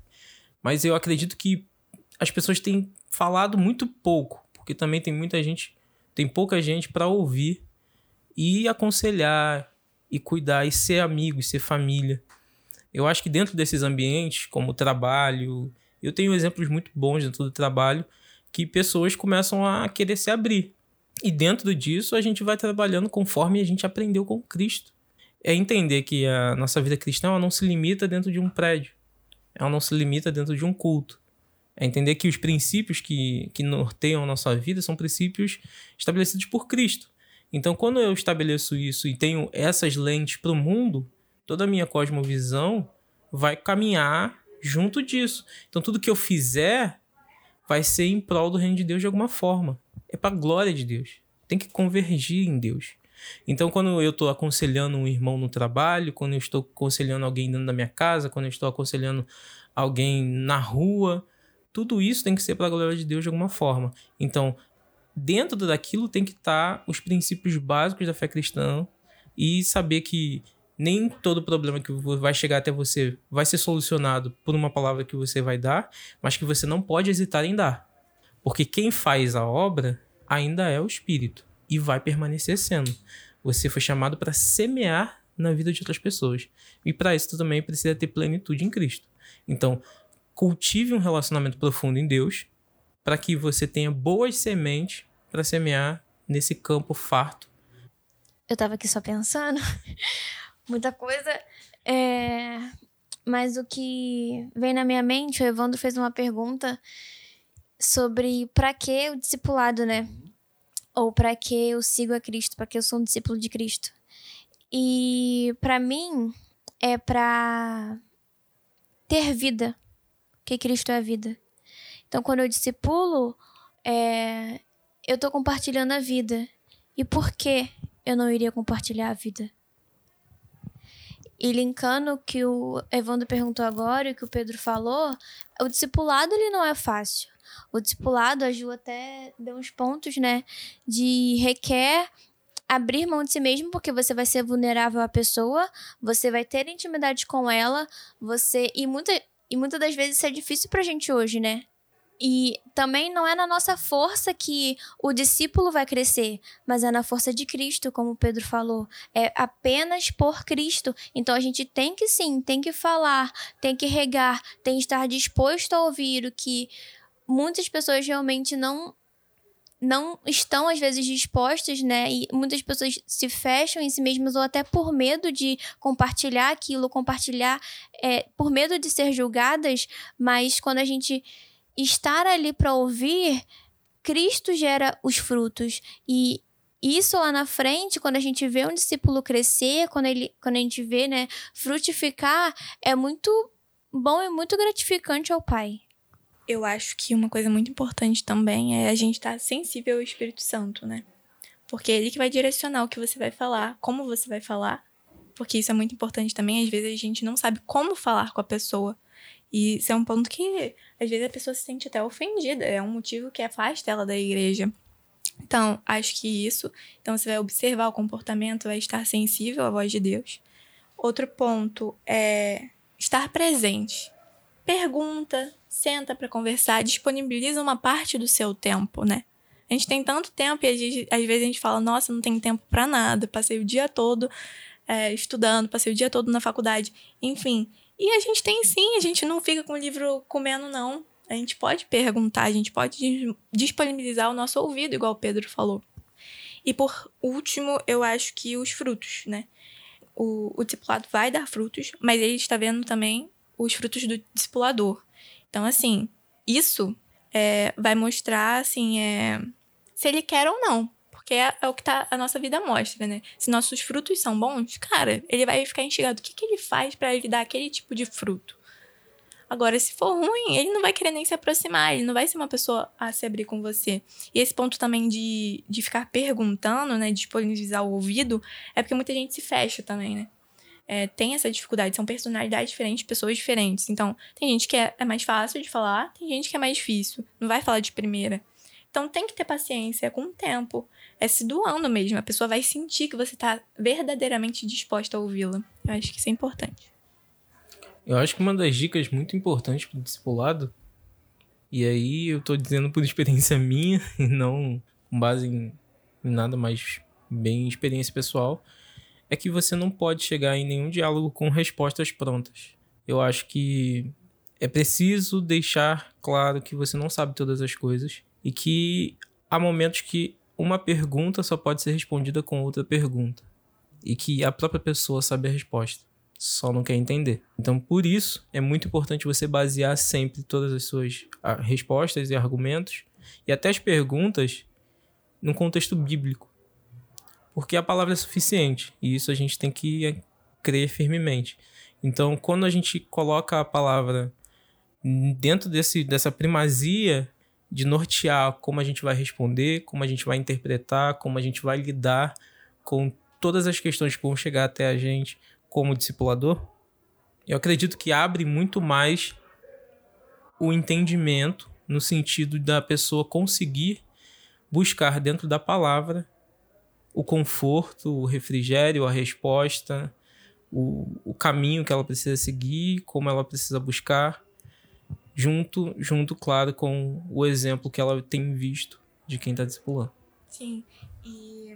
mas eu acredito que as pessoas têm falado muito pouco, porque também tem muita gente, tem pouca gente para ouvir e aconselhar e cuidar e ser amigo e ser família. Eu acho que dentro desses ambientes, como o trabalho, eu tenho exemplos muito bons dentro do trabalho que pessoas começam a querer se abrir. E dentro disso, a gente vai trabalhando conforme a gente aprendeu com Cristo. É entender que a nossa vida cristã não se limita dentro de um prédio. Ela não se limita dentro de um culto. É entender que os princípios que, que norteiam a nossa vida são princípios estabelecidos por Cristo. Então, quando eu estabeleço isso e tenho essas lentes para o mundo, toda a minha cosmovisão vai caminhar junto disso. Então, tudo que eu fizer vai ser em prol do reino de Deus de alguma forma. É para a glória de Deus. Tem que convergir em Deus. Então, quando eu estou aconselhando um irmão no trabalho, quando eu estou aconselhando alguém dentro da minha casa, quando eu estou aconselhando alguém na rua, tudo isso tem que ser para a glória de Deus de alguma forma. Então, dentro daquilo tem que estar tá os princípios básicos da fé cristã e saber que nem todo problema que vai chegar até você vai ser solucionado por uma palavra que você vai dar, mas que você não pode hesitar em dar. Porque quem faz a obra ainda é o Espírito e vai permanecer sendo. Você foi chamado para semear na vida de outras pessoas. E para isso tu também precisa ter plenitude em Cristo. Então, cultive um relacionamento profundo em Deus para que você tenha boas sementes para semear nesse campo farto. Eu tava aqui só pensando, muita coisa. É... Mas o que vem na minha mente, o Evandro fez uma pergunta sobre para que o discipulado, né? Ou para que eu sigo a Cristo, para que eu sou um discípulo de Cristo. E para mim é para ter vida, que Cristo é a vida. Então, quando eu discipulo, é, eu estou compartilhando a vida. E por que eu não iria compartilhar a vida? E linkando o que o Evandro perguntou agora e o que o Pedro falou, o discipulado ele não é fácil. O discipulado, a Ju até deu uns pontos, né? De requer abrir mão de si mesmo, porque você vai ser vulnerável à pessoa, você vai ter intimidade com ela, você. E, muita, e muitas das vezes isso é difícil pra gente hoje, né? E também não é na nossa força que o discípulo vai crescer, mas é na força de Cristo, como Pedro falou. É apenas por Cristo. Então a gente tem que sim, tem que falar, tem que regar, tem que estar disposto a ouvir o que muitas pessoas realmente não não estão às vezes dispostas, né? E muitas pessoas se fecham em si mesmas ou até por medo de compartilhar aquilo, compartilhar é, por medo de ser julgadas. Mas quando a gente estar ali para ouvir, Cristo gera os frutos. E isso lá na frente, quando a gente vê um discípulo crescer, quando, ele, quando a gente vê, né, frutificar, é muito bom e muito gratificante ao Pai. Eu acho que uma coisa muito importante também é a gente estar tá sensível ao Espírito Santo, né? Porque é ele que vai direcionar o que você vai falar, como você vai falar. Porque isso é muito importante também. Às vezes a gente não sabe como falar com a pessoa. E isso é um ponto que, às vezes, a pessoa se sente até ofendida. É um motivo que afasta ela da igreja. Então, acho que isso. Então, você vai observar o comportamento, vai estar sensível à voz de Deus. Outro ponto é estar presente. Pergunta, senta para conversar, disponibiliza uma parte do seu tempo, né? A gente tem tanto tempo e vezes, às vezes a gente fala, nossa, não tenho tempo para nada, passei o dia todo é, estudando, passei o dia todo na faculdade, enfim. E a gente tem sim, a gente não fica com o livro comendo, não. A gente pode perguntar, a gente pode disponibilizar o nosso ouvido, igual o Pedro falou. E por último, eu acho que os frutos, né? O, o discipulado vai dar frutos, mas ele está vendo também os frutos do discipulador. Então, assim, isso é, vai mostrar, assim, é, se ele quer ou não. Porque é, é, o que tá, a nossa vida mostra, né? Se nossos frutos são bons, cara, ele vai ficar instigado. O que, que ele faz para ele dar aquele tipo de fruto? Agora, se for ruim, ele não vai querer nem se aproximar, ele não vai ser uma pessoa a se abrir com você. E esse ponto também de, de ficar perguntando, né, disponibilizar o ouvido, é porque muita gente se fecha também, né? É, tem essa dificuldade, são personalidades diferentes, pessoas diferentes. Então, tem gente que é, é mais fácil de falar, tem gente que é mais difícil, não vai falar de primeira. Então, tem que ter paciência com o tempo, é se doando mesmo. A pessoa vai sentir que você está verdadeiramente disposta a ouvi-la. Eu acho que isso é importante. Eu acho que uma das dicas muito importantes para o discipulado, e aí eu estou dizendo por experiência minha e não com base em nada mais bem experiência pessoal, é que você não pode chegar em nenhum diálogo com respostas prontas. Eu acho que é preciso deixar claro que você não sabe todas as coisas e que há momentos que uma pergunta só pode ser respondida com outra pergunta e que a própria pessoa sabe a resposta só não quer entender. Então, por isso, é muito importante você basear sempre todas as suas ah, respostas e argumentos e até as perguntas num contexto bíblico. Porque a palavra é suficiente e isso a gente tem que crer firmemente. Então, quando a gente coloca a palavra dentro desse, dessa primazia de nortear como a gente vai responder, como a gente vai interpretar, como a gente vai lidar com todas as questões que vão chegar até a gente, como discipulador, eu acredito que abre muito mais o entendimento no sentido da pessoa conseguir buscar dentro da palavra o conforto, o refrigério, a resposta, o, o caminho que ela precisa seguir, como ela precisa buscar, junto, junto, claro, com o exemplo que ela tem visto de quem está discipulando. Sim, e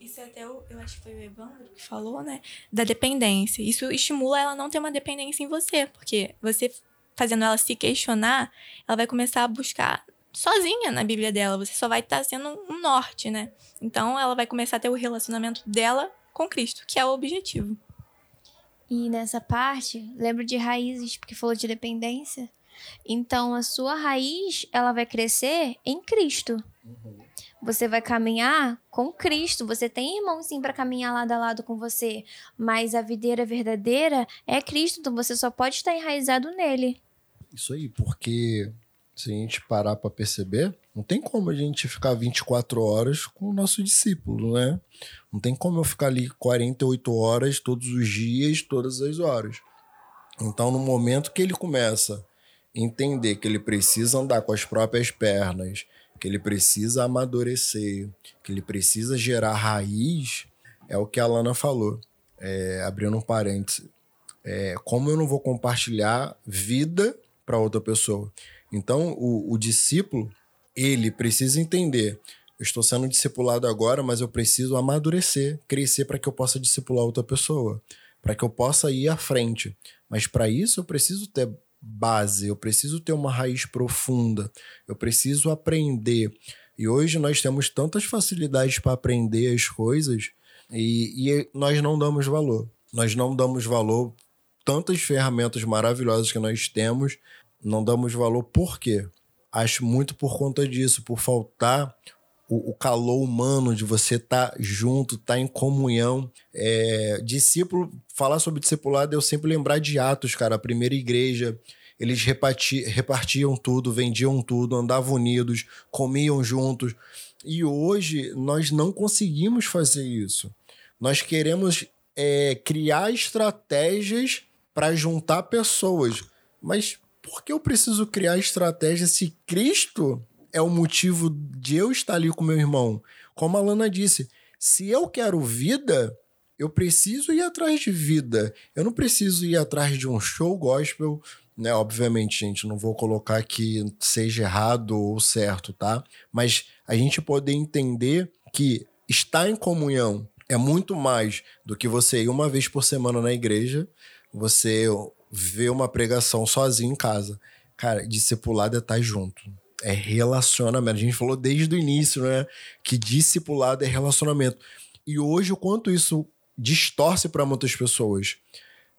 isso até eu, eu acho que foi o Evandro que falou, né? Da dependência. Isso estimula ela não ter uma dependência em você, porque você fazendo ela se questionar, ela vai começar a buscar sozinha na Bíblia dela. Você só vai estar tá sendo um norte, né? Então ela vai começar a ter o relacionamento dela com Cristo, que é o objetivo. E nessa parte, lembro de raízes, porque falou de dependência. Então a sua raiz, ela vai crescer em Cristo. Uhum. Você vai caminhar com Cristo. Você tem irmão sim para caminhar lado a lado com você, mas a videira verdadeira é Cristo, então você só pode estar enraizado nele. Isso aí, porque se a gente parar para perceber, não tem como a gente ficar 24 horas com o nosso discípulo, né? Não tem como eu ficar ali 48 horas todos os dias, todas as horas. Então, no momento que ele começa a entender que ele precisa andar com as próprias pernas, que ele precisa amadurecer, que ele precisa gerar raiz, é o que a Lana falou. É, abrindo um parêntese. É, como eu não vou compartilhar vida para outra pessoa? Então, o, o discípulo, ele precisa entender eu estou sendo discipulado agora, mas eu preciso amadurecer, crescer para que eu possa discipular outra pessoa, para que eu possa ir à frente. Mas para isso eu preciso ter base, eu preciso ter uma raiz profunda, eu preciso aprender. E hoje nós temos tantas facilidades para aprender as coisas e, e nós não damos valor. Nós não damos valor tantas ferramentas maravilhosas que nós temos, não damos valor por quê? Acho muito por conta disso, por faltar o, o calor humano de você estar tá junto, estar tá em comunhão. É, discípulo, falar sobre discipulado, eu sempre lembrar de Atos, cara, a primeira igreja. Eles reparti, repartiam tudo, vendiam tudo, andavam unidos, comiam juntos. E hoje nós não conseguimos fazer isso. Nós queremos é, criar estratégias para juntar pessoas. Mas por que eu preciso criar estratégia se Cristo é o motivo de eu estar ali com meu irmão. Como a Lana disse, se eu quero vida, eu preciso ir atrás de vida. Eu não preciso ir atrás de um show gospel, né? Obviamente, gente, não vou colocar que seja errado ou certo, tá? Mas a gente poder entender que estar em comunhão é muito mais do que você ir uma vez por semana na igreja, você ver uma pregação sozinho em casa. Cara, discipulado é estar junto. É relacionamento. A gente falou desde o início, né? Que discipulado é relacionamento. E hoje, o quanto isso distorce para muitas pessoas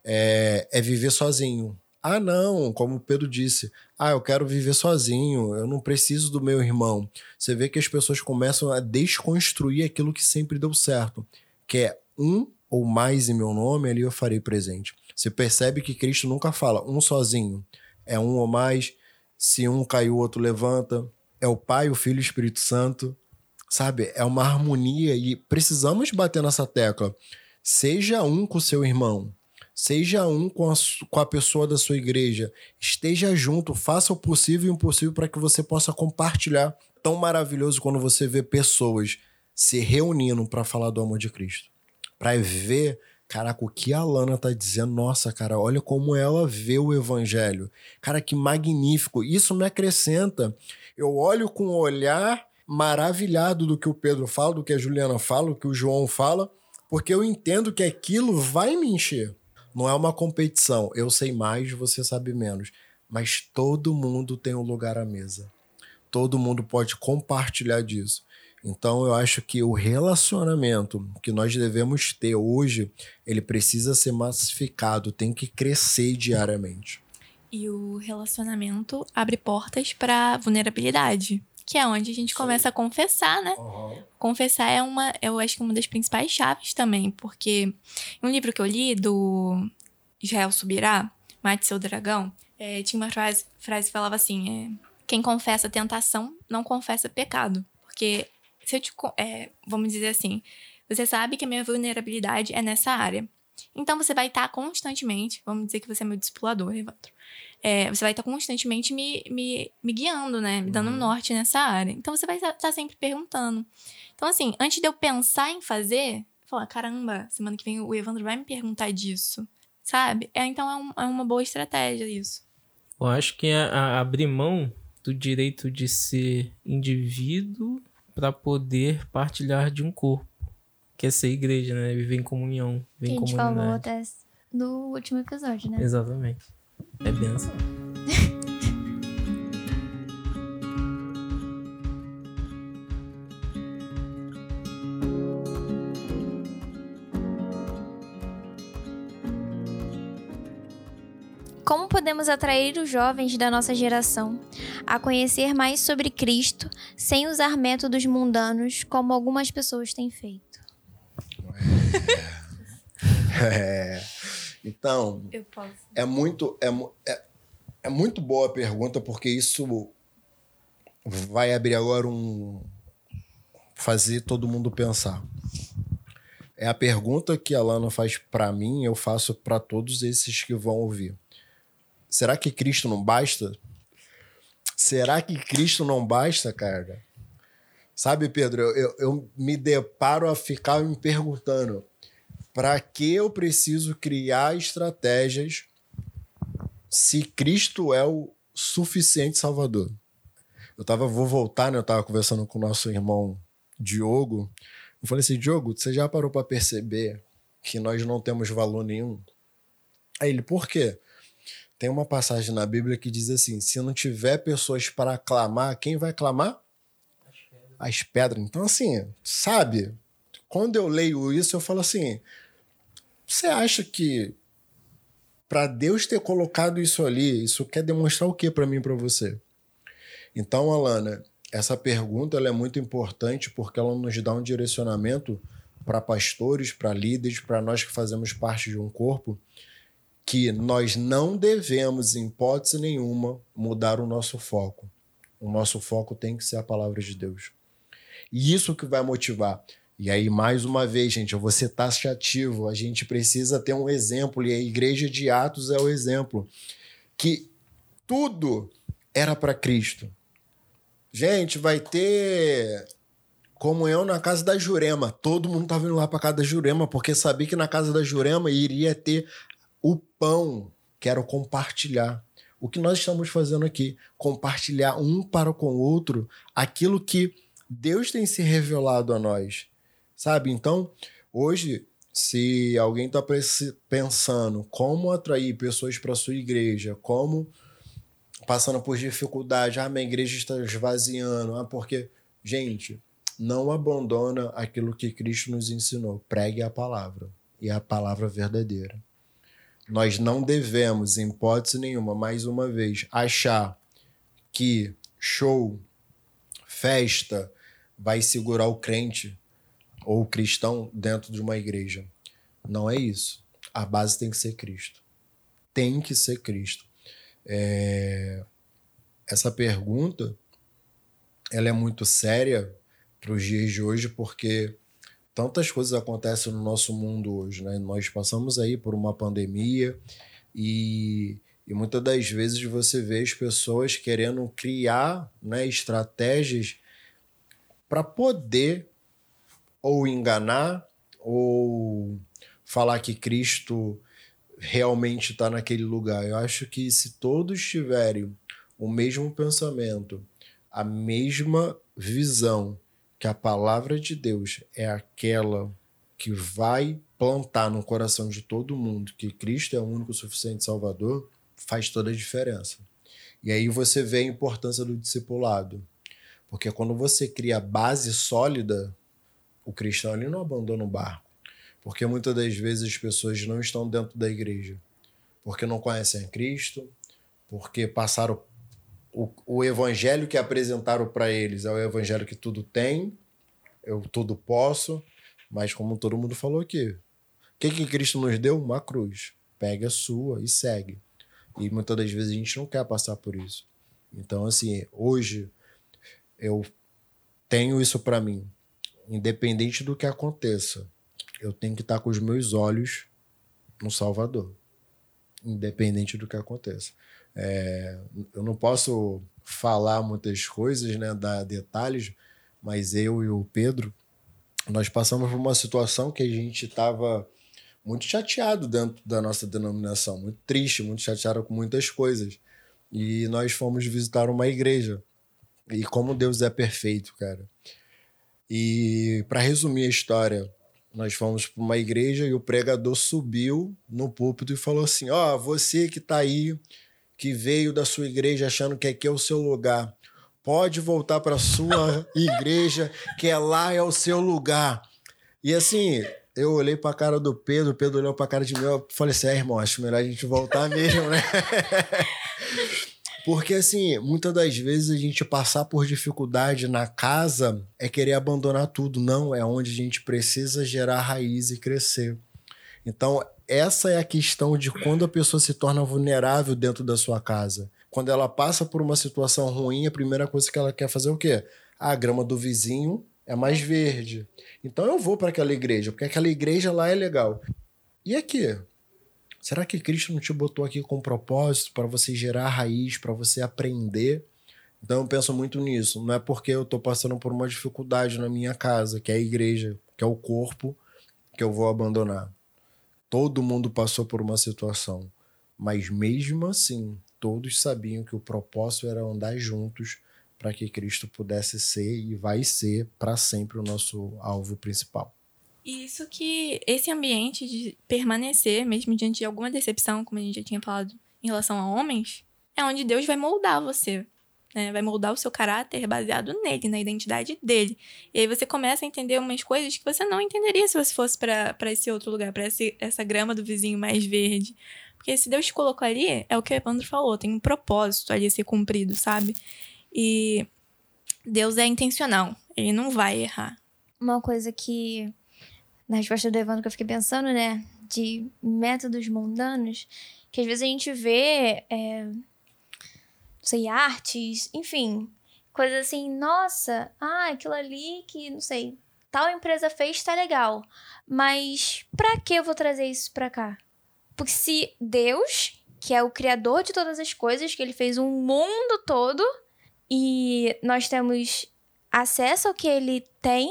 é, é viver sozinho. Ah, não, como o Pedro disse, ah, eu quero viver sozinho, eu não preciso do meu irmão. Você vê que as pessoas começam a desconstruir aquilo que sempre deu certo, que é um ou mais em meu nome, ali eu farei presente. Você percebe que Cristo nunca fala um sozinho, é um ou mais. Se um caiu, o outro levanta. É o Pai, o Filho e o Espírito Santo. Sabe? É uma harmonia e precisamos bater nessa tecla. Seja um com seu irmão, seja um com a, com a pessoa da sua igreja, esteja junto, faça o possível e o impossível para que você possa compartilhar. Tão maravilhoso quando você vê pessoas se reunindo para falar do amor de Cristo, para ver Caraca, o que a Lana tá dizendo, nossa, cara, olha como ela vê o evangelho. Cara, que magnífico. Isso me acrescenta. Eu olho com um olhar maravilhado do que o Pedro fala, do que a Juliana fala, do que o João fala, porque eu entendo que aquilo vai me encher. Não é uma competição. Eu sei mais, você sabe menos. Mas todo mundo tem um lugar à mesa. Todo mundo pode compartilhar disso. Então eu acho que o relacionamento que nós devemos ter hoje, ele precisa ser massificado, tem que crescer diariamente. E o relacionamento abre portas para vulnerabilidade, que é onde a gente começa a confessar, né? Uhum. Confessar é uma, eu acho que uma das principais chaves também, porque um livro que eu li do Israel Subirá, Mate Seu Dragão, é, tinha uma frase, frase que falava assim: é, quem confessa tentação não confessa pecado. Porque se eu te. É, vamos dizer assim, você sabe que a minha vulnerabilidade é nessa área. Então você vai estar constantemente, vamos dizer que você é meu discipulador, Evandro. É, você vai estar constantemente me, me, me guiando, né? Me dando um norte nessa área. Então você vai estar sempre perguntando. Então, assim, antes de eu pensar em fazer, falar, caramba, semana que vem o Evandro vai me perguntar disso. Sabe? É, então é, um, é uma boa estratégia isso. Eu acho que é a, abrir mão do direito de ser indivíduo para poder partilhar de um corpo, que é ser igreja, né? Viver em comunhão, Que viver a em gente comunidade. falou até no último episódio, né? Exatamente. É benção. Como podemos atrair os jovens da nossa geração a conhecer mais sobre Cristo sem usar métodos mundanos como algumas pessoas têm feito? É. Então, Eu posso. é muito, é, é, é muito boa a pergunta, porque isso vai abrir agora um. fazer todo mundo pensar. É a pergunta que a Lana faz pra mim, eu faço pra todos esses que vão ouvir. Será que Cristo não basta? Será que Cristo não basta, cara? Sabe, Pedro, eu, eu, eu me deparo a ficar me perguntando para que eu preciso criar estratégias se Cristo é o suficiente Salvador? Eu tava, vou voltar, né? Eu tava conversando com o nosso irmão Diogo. Eu falei assim, Diogo, você já parou para perceber que nós não temos valor nenhum? Aí ele, por quê? Tem uma passagem na Bíblia que diz assim: se não tiver pessoas para clamar, quem vai clamar? As pedras. Então, assim, sabe? Quando eu leio isso, eu falo assim: você acha que para Deus ter colocado isso ali, isso quer demonstrar o que para mim e para você? Então, Alana, essa pergunta ela é muito importante porque ela nos dá um direcionamento para pastores, para líderes, para nós que fazemos parte de um corpo, que nós não devemos, em hipótese nenhuma, mudar o nosso foco. O nosso foco tem que ser a palavra de Deus. E isso que vai motivar. E aí, mais uma vez, gente, eu vou ser taxativo. A gente precisa ter um exemplo, e a igreja de Atos é o exemplo. Que tudo era para Cristo. Gente, vai ter comunhão na casa da Jurema. Todo mundo tá vindo lá para casa da Jurema, porque sabia que na casa da Jurema iria ter o pão, que era o compartilhar. O que nós estamos fazendo aqui? Compartilhar um para com o outro aquilo que Deus tem se revelado a nós. Sabe? Então, hoje, se alguém está pensando como atrair pessoas para sua igreja, como passando por dificuldade, ah, minha igreja está esvaziando, ah, porque. Gente, não abandona aquilo que Cristo nos ensinou. Pregue a palavra. E a palavra verdadeira. Nós não devemos, em hipótese nenhuma, mais uma vez, achar que show, festa, vai segurar o crente ou o cristão dentro de uma igreja. Não é isso. A base tem que ser Cristo. Tem que ser Cristo. É... Essa pergunta ela é muito séria para os dias de hoje porque tantas coisas acontecem no nosso mundo hoje, né? Nós passamos aí por uma pandemia e, e muitas das vezes você vê as pessoas querendo criar né, estratégias para poder ou enganar ou falar que Cristo realmente está naquele lugar. Eu acho que se todos tiverem o mesmo pensamento, a mesma visão, que a palavra de Deus é aquela que vai plantar no coração de todo mundo que Cristo é o único suficiente Salvador, faz toda a diferença. E aí você vê a importância do discipulado. Porque quando você cria base sólida, o cristão ele não abandona o barco. Porque muitas das vezes as pessoas não estão dentro da igreja. Porque não conhecem a Cristo, porque passaram o, o evangelho que apresentaram para eles é o evangelho que tudo tem, eu tudo posso, mas como todo mundo falou aqui, o que, que Cristo nos deu? Uma cruz. Pega a sua e segue. E muitas das vezes a gente não quer passar por isso. Então, assim, hoje eu tenho isso para mim. Independente do que aconteça, eu tenho que estar com os meus olhos no Salvador. Independente do que aconteça. É, eu não posso falar muitas coisas, né, dar detalhes, mas eu e o Pedro, nós passamos por uma situação que a gente estava muito chateado dentro da nossa denominação, muito triste, muito chateado com muitas coisas. E nós fomos visitar uma igreja. E como Deus é perfeito, cara. E para resumir a história, nós fomos para uma igreja e o pregador subiu no púlpito e falou assim: Ó, oh, você que está aí que veio da sua igreja achando que aqui é o seu lugar. Pode voltar para sua igreja, que é lá é o seu lugar. E assim, eu olhei para a cara do Pedro, o Pedro olhou para a cara de mim, eu falei assim: é, irmão, acho melhor a gente voltar mesmo, né? Porque, assim, muitas das vezes a gente passar por dificuldade na casa é querer abandonar tudo. Não, é onde a gente precisa gerar raiz e crescer. Então, essa é a questão de quando a pessoa se torna vulnerável dentro da sua casa. Quando ela passa por uma situação ruim, a primeira coisa que ela quer fazer é o quê? Ah, a grama do vizinho é mais verde. Então eu vou para aquela igreja, porque aquela igreja lá é legal. E aqui? Será que Cristo não te botou aqui com propósito para você gerar raiz, para você aprender? Então eu penso muito nisso. Não é porque eu estou passando por uma dificuldade na minha casa, que é a igreja, que é o corpo, que eu vou abandonar. Todo mundo passou por uma situação, mas mesmo assim, todos sabiam que o propósito era andar juntos para que Cristo pudesse ser e vai ser para sempre o nosso alvo principal. E isso que esse ambiente de permanecer, mesmo diante de alguma decepção, como a gente já tinha falado em relação a homens, é onde Deus vai moldar você né? Vai moldar o seu caráter baseado nele, na identidade dele. E aí você começa a entender umas coisas que você não entenderia se você fosse para esse outro lugar, para essa grama do vizinho mais verde. Porque se Deus te colocou ali, é o que o Evandro falou, tem um propósito ali a ser cumprido, sabe? E Deus é intencional, ele não vai errar. Uma coisa que, na resposta do Evandro, que eu fiquei pensando, né? De métodos mundanos, que às vezes a gente vê. É sei, artes, enfim, coisas assim, nossa, ah, aquilo ali que, não sei, tal empresa fez tá legal. Mas pra que eu vou trazer isso pra cá? Porque se Deus, que é o criador de todas as coisas, que ele fez um mundo todo e nós temos acesso ao que ele tem,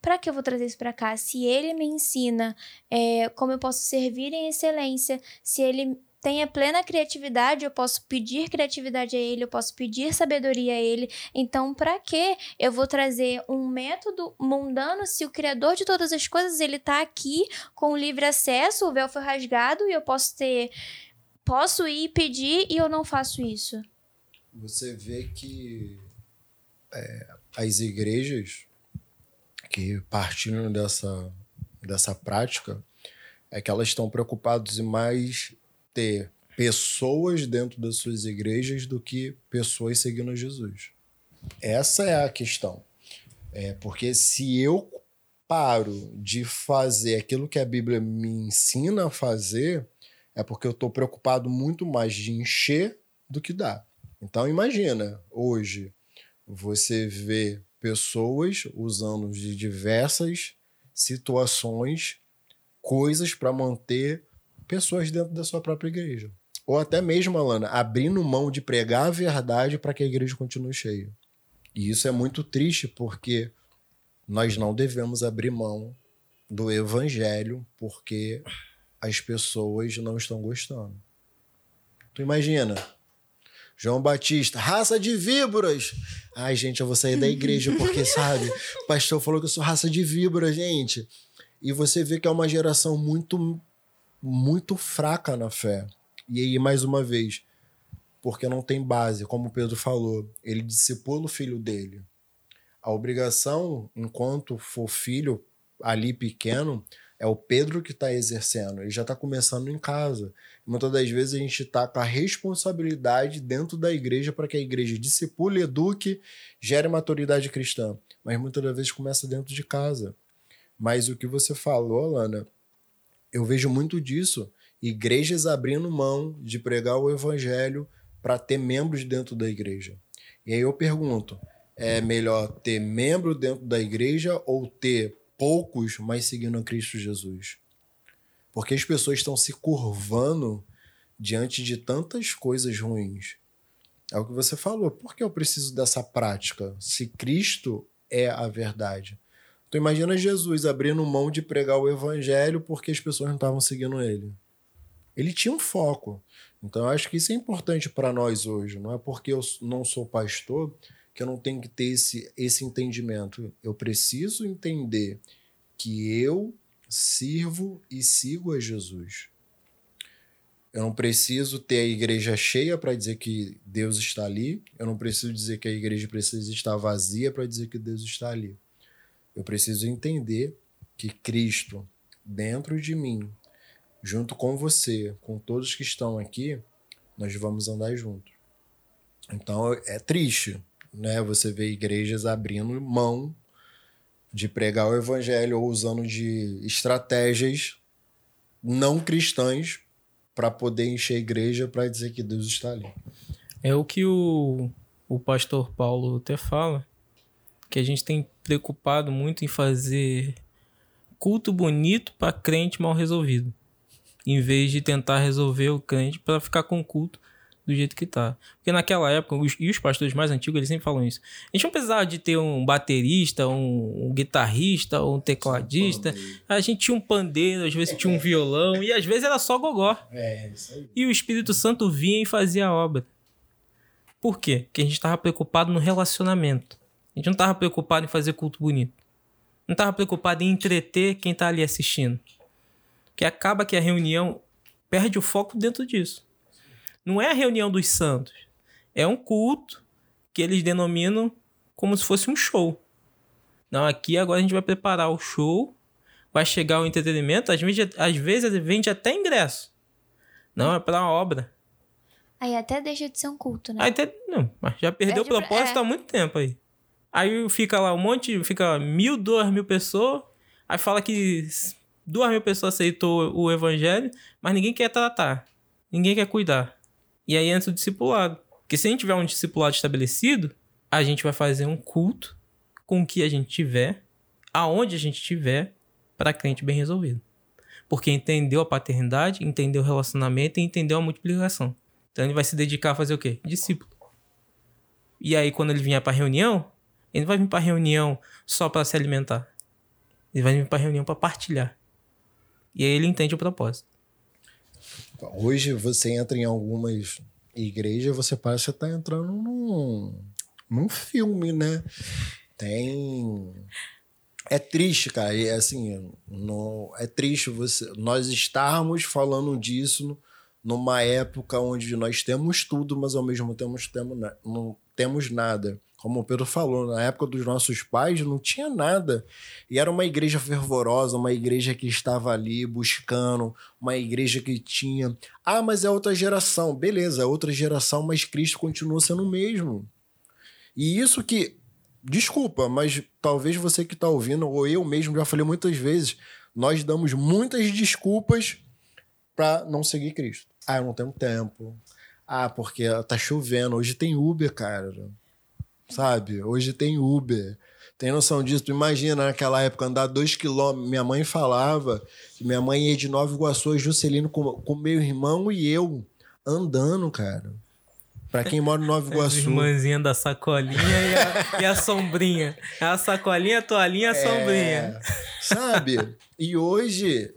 para que eu vou trazer isso para cá? Se ele me ensina é, como eu posso servir em excelência, se ele tenha plena criatividade, eu posso pedir criatividade a ele, eu posso pedir sabedoria a ele. Então, para que eu vou trazer um método mundano se o criador de todas as coisas, ele tá aqui com livre acesso, o véu foi rasgado e eu posso ter posso ir pedir e eu não faço isso. Você vê que é, as igrejas que partindo dessa, dessa prática é que elas estão preocupadas em mais ter pessoas dentro das suas igrejas do que pessoas seguindo Jesus. Essa é a questão. É porque se eu paro de fazer aquilo que a Bíblia me ensina a fazer, é porque eu estou preocupado muito mais de encher do que dar. Então imagina, hoje você vê pessoas usando de diversas situações coisas para manter pessoas dentro da sua própria igreja. Ou até mesmo, Alana, abrindo mão de pregar a verdade para que a igreja continue cheia. E isso é muito triste porque nós não devemos abrir mão do evangelho porque as pessoas não estão gostando. Tu imagina, João Batista, raça de víboras. Ai, gente, eu vou sair da igreja porque, sabe, o pastor falou que eu sou raça de víboras, gente. E você vê que é uma geração muito, muito fraca na fé. E aí, mais uma vez, porque não tem base, como Pedro falou, ele discipula o filho dele. A obrigação, enquanto for filho ali pequeno, é o Pedro que está exercendo. Ele já está começando em casa. Muitas das vezes a gente está com a responsabilidade dentro da igreja para que a igreja discipule, eduque, gere maturidade cristã. Mas muitas das vezes começa dentro de casa. Mas o que você falou, Lana, eu vejo muito disso. Igrejas abrindo mão de pregar o evangelho para ter membros dentro da igreja. E aí eu pergunto: é melhor ter membro dentro da igreja ou ter poucos, mas seguindo a Cristo Jesus? Porque as pessoas estão se curvando diante de tantas coisas ruins. É o que você falou. Por que eu preciso dessa prática? Se Cristo é a verdade. Tu imagina Jesus abrindo mão de pregar o evangelho porque as pessoas não estavam seguindo ele. Ele tinha um foco. Então eu acho que isso é importante para nós hoje. Não é porque eu não sou pastor que eu não tenho que ter esse, esse entendimento. Eu preciso entender que eu sirvo e sigo a Jesus. Eu não preciso ter a igreja cheia para dizer que Deus está ali. Eu não preciso dizer que a igreja precisa estar vazia para dizer que Deus está ali. Eu preciso entender que Cristo, dentro de mim, junto com você, com todos que estão aqui, nós vamos andar juntos. Então é triste, né? Você vê igrejas abrindo mão de pregar o evangelho ou usando de estratégias não cristãs para poder encher a igreja para dizer que Deus está ali. É o que o, o pastor Paulo até fala, que a gente tem preocupado muito em fazer culto bonito para crente mal resolvido, em vez de tentar resolver o crente para ficar com o culto do jeito que tá. Porque naquela época, os, e os pastores mais antigos, eles sempre falam isso. A gente não precisava de ter um baterista, um, um guitarrista, um tecladista. A gente tinha um pandeiro, às vezes tinha um violão, e às vezes era só gogó. É, isso aí. E o Espírito Santo vinha e fazia a obra. Por quê? Porque a gente estava preocupado no relacionamento. A gente não estava preocupado em fazer culto bonito. Não estava preocupado em entreter quem está ali assistindo. Que acaba que a reunião perde o foco dentro disso. Não é a reunião dos santos. É um culto que eles denominam como se fosse um show. Não, aqui agora a gente vai preparar o show, vai chegar o entretenimento, às vezes, às vezes vende até ingresso. Não, é para a obra. Aí até deixa de ser um culto, né? Aí até, não, mas já perdeu Perde o pra- propósito é. há muito tempo aí. Aí fica lá um monte, fica mil, duas mil pessoas, aí fala que duas mil pessoas aceitou o evangelho, mas ninguém quer tratar, ninguém quer cuidar. E aí entra o discipulado. Porque se a gente tiver um discipulado estabelecido, a gente vai fazer um culto com o que a gente tiver, aonde a gente tiver, para crente bem resolvido. Porque entendeu a paternidade, entendeu o relacionamento e entendeu a multiplicação. Então ele vai se dedicar a fazer o quê? Discípulo. E aí, quando ele vier para reunião, ele não vai vir para reunião só para se alimentar. Ele vai vir para reunião para partilhar. E aí ele entende o propósito. Hoje você entra em algumas igrejas, você parece estar tá entrando num, num filme, né? Tem. É triste, cara. E assim, no, é triste você, nós estarmos falando disso numa época onde nós temos tudo, mas ao mesmo tempo temos, não temos nada. Como o Pedro falou, na época dos nossos pais não tinha nada. E era uma igreja fervorosa, uma igreja que estava ali buscando, uma igreja que tinha. Ah, mas é outra geração. Beleza, é outra geração, mas Cristo continua sendo o mesmo. E isso que. Desculpa, mas talvez você que está ouvindo, ou eu mesmo já falei muitas vezes, nós damos muitas desculpas para não seguir Cristo. Ah, eu não tenho tempo. Ah, porque tá chovendo. Hoje tem Uber, cara sabe? Hoje tem Uber. Tem noção disso? Tu imagina naquela época andar dois quilômetros. Minha mãe falava que minha mãe ia de Nova Iguaçu a Juscelino com, com meu irmão e eu andando, cara. Pra quem mora em Nova Iguaçu. Irmãzinha da sacolinha e a, e a sombrinha. A sacolinha, a toalhinha, a é, sombrinha. Sabe? E hoje,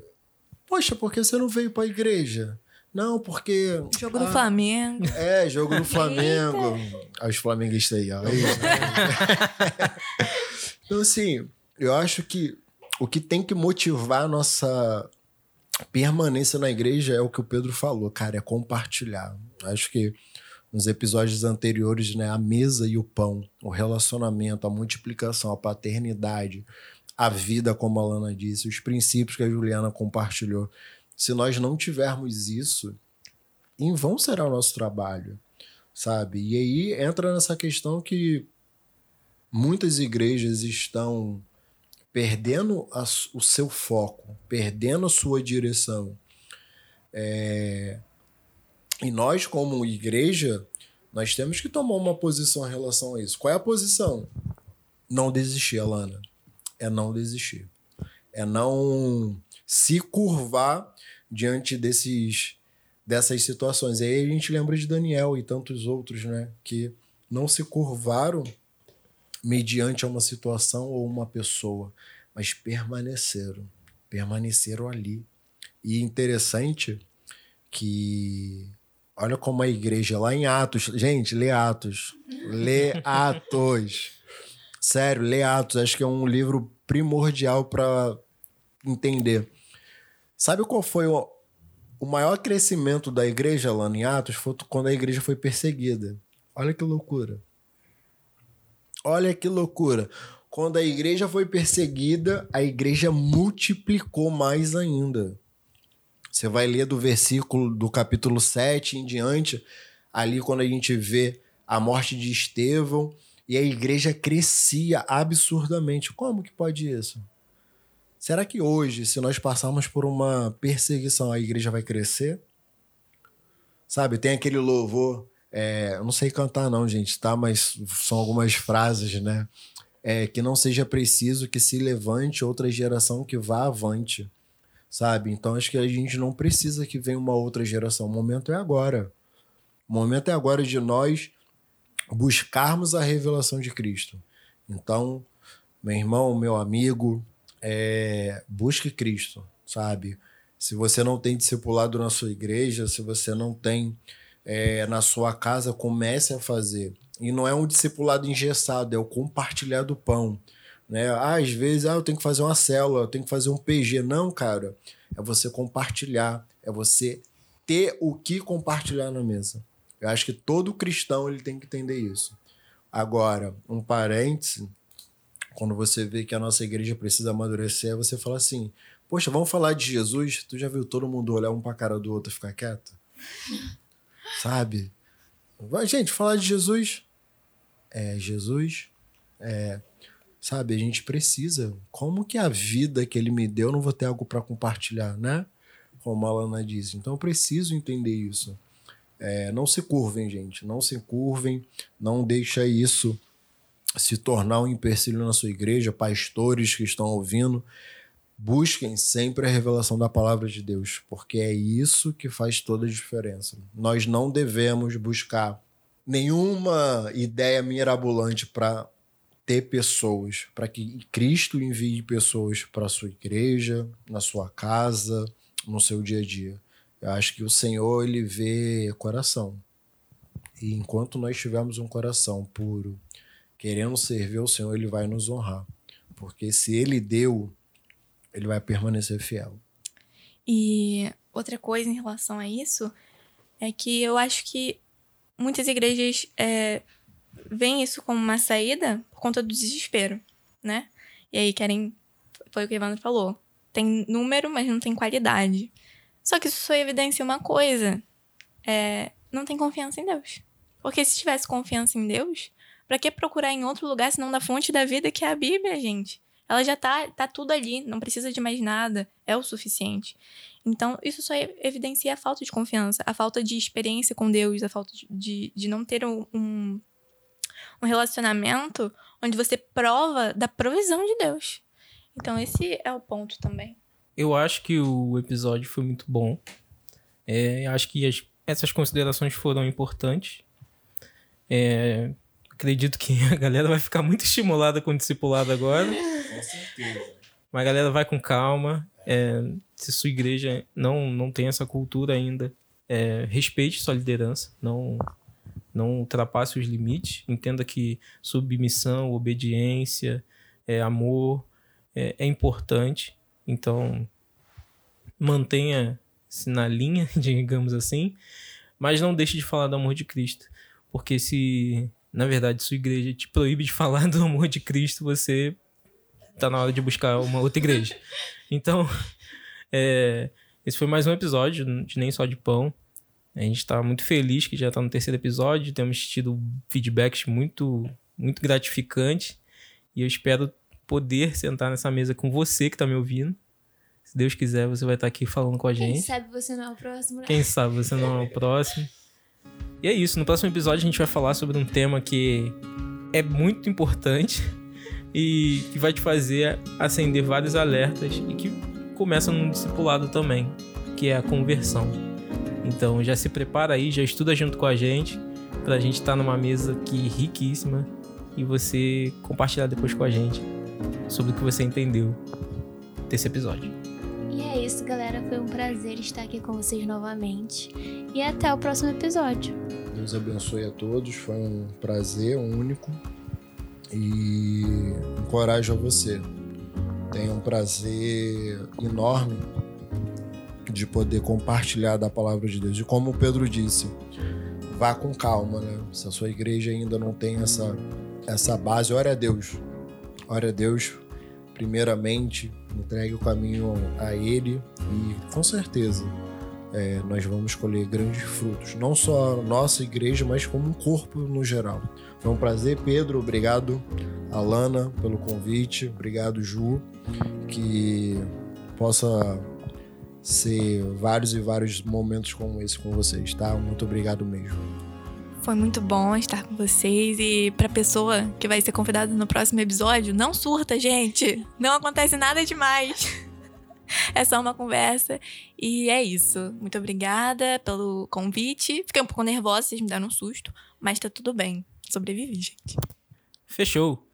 poxa, por que você não veio pra igreja? Não, porque. Jogo ah, do Flamengo. É, jogo do Flamengo. Olha os flamenguistas aí, ó. então, assim, eu acho que o que tem que motivar a nossa permanência na igreja é o que o Pedro falou, cara, é compartilhar. Acho que nos episódios anteriores, né, a mesa e o pão, o relacionamento, a multiplicação, a paternidade, a vida, como a Lana disse, os princípios que a Juliana compartilhou se nós não tivermos isso, em vão será o nosso trabalho, sabe? E aí entra nessa questão que muitas igrejas estão perdendo a, o seu foco, perdendo a sua direção. É... E nós, como igreja, nós temos que tomar uma posição em relação a isso. Qual é a posição? Não desistir, Alana. É não desistir. É não se curvar diante desses dessas situações. E aí a gente lembra de Daniel e tantos outros, né, que não se curvaram mediante uma situação ou uma pessoa, mas permaneceram, permaneceram ali. E interessante que olha como a igreja lá em Atos, gente, lê Atos, lê Atos. Sério, lê Atos, acho que é um livro primordial para entender Sabe qual foi o, o maior crescimento da igreja lá em Atos? Foi quando a igreja foi perseguida. Olha que loucura. Olha que loucura. Quando a igreja foi perseguida, a igreja multiplicou mais ainda. Você vai ler do versículo do capítulo 7 em diante, ali quando a gente vê a morte de Estevão, e a igreja crescia absurdamente. Como que pode isso? Será que hoje, se nós passarmos por uma perseguição, a igreja vai crescer? Sabe, tem aquele louvor. É, eu não sei cantar, não, gente, tá? Mas são algumas frases, né? É, que não seja preciso que se levante outra geração que vá avante, sabe? Então acho que a gente não precisa que venha uma outra geração. O momento é agora. O momento é agora de nós buscarmos a revelação de Cristo. Então, meu irmão, meu amigo, é, busque Cristo, sabe? Se você não tem discipulado na sua igreja, se você não tem é, na sua casa, comece a fazer. E não é um discipulado engessado, é o compartilhar do pão. Né? Ah, às vezes, ah, eu tenho que fazer uma célula, eu tenho que fazer um PG. Não, cara. É você compartilhar, é você ter o que compartilhar na mesa. Eu acho que todo cristão ele tem que entender isso. Agora, um parêntese, quando você vê que a nossa igreja precisa amadurecer, você fala assim: Poxa, vamos falar de Jesus? Tu já viu todo mundo olhar um pra cara do outro e ficar quieto? Sabe? Gente, falar de Jesus. É, Jesus. É, sabe, a gente precisa. Como que a vida que ele me deu, eu não vou ter algo para compartilhar, né? Como a Alana diz. Então eu preciso entender isso. É, não se curvem, gente. Não se curvem. Não deixa isso se tornar um empecilho na sua igreja, pastores que estão ouvindo, busquem sempre a revelação da palavra de Deus, porque é isso que faz toda a diferença. Nós não devemos buscar nenhuma ideia mirabolante para ter pessoas, para que Cristo envie pessoas para a sua igreja, na sua casa, no seu dia a dia. Eu acho que o Senhor, ele vê coração. E enquanto nós tivermos um coração puro, querendo servir ao Senhor, ele vai nos honrar. Porque se ele deu, ele vai permanecer fiel. E outra coisa em relação a isso é que eu acho que muitas igrejas é, veem isso como uma saída por conta do desespero, né? E aí querem. Foi o que o Evandro falou. Tem número, mas não tem qualidade. Só que isso só evidencia uma coisa. É, não tem confiança em Deus. Porque se tivesse confiança em Deus, para que procurar em outro lugar senão da fonte da vida que é a Bíblia, gente? Ela já tá, tá tudo ali, não precisa de mais nada, é o suficiente. Então, isso só evidencia a falta de confiança, a falta de experiência com Deus, a falta de, de não ter um, um, um relacionamento onde você prova da provisão de Deus. Então, esse é o ponto também. Eu acho que o episódio foi muito bom. É, acho que as, essas considerações foram importantes. É, acredito que a galera vai ficar muito estimulada com o discipulado agora. Com certeza. Mas a galera vai com calma. É, se sua igreja não, não tem essa cultura ainda, é, respeite sua liderança. Não, não ultrapasse os limites. Entenda que submissão, obediência, é, amor é, é importante. Então, mantenha-se na linha, digamos assim. Mas não deixe de falar do amor de Cristo. Porque se, na verdade, sua igreja te proíbe de falar do amor de Cristo, você tá na hora de buscar uma outra igreja. Então, é, esse foi mais um episódio de Nem Só de Pão. A gente está muito feliz que já está no terceiro episódio. Temos tido feedbacks muito, muito gratificantes. E eu espero poder sentar nessa mesa com você que está me ouvindo. Se Deus quiser, você vai estar aqui falando com a Quem gente. sabe você não é o próximo, né? Quem sabe você não é o próximo. E é isso. No próximo episódio a gente vai falar sobre um tema que é muito importante e que vai te fazer acender vários alertas e que começa num discipulado também, que é a conversão. Então já se prepara aí, já estuda junto com a gente, pra gente estar numa mesa aqui riquíssima e você compartilhar depois com a gente sobre o que você entendeu desse episódio. E é isso, galera. Foi um prazer estar aqui com vocês novamente. E até o próximo episódio. Deus abençoe a todos. Foi um prazer único. E encorajo a você. Tenho um prazer enorme de poder compartilhar da palavra de Deus. E como o Pedro disse, vá com calma, né? Se a sua igreja ainda não tem essa, essa base, ore a Deus. Ore a Deus, primeiramente, entregue o caminho a Ele e com certeza é, nós vamos colher grandes frutos. Não só nossa igreja, mas como um corpo no geral. Foi um prazer, Pedro. Obrigado, Alana, pelo convite. Obrigado, Ju. Que possa ser vários e vários momentos como esse com vocês, tá? Muito obrigado mesmo. Foi muito bom estar com vocês e pra pessoa que vai ser convidada no próximo episódio, não surta, gente. Não acontece nada demais. É só uma conversa e é isso. Muito obrigada pelo convite. Fiquei um pouco nervosa, vocês me deram um susto, mas tá tudo bem. Sobrevivi, gente. Fechou!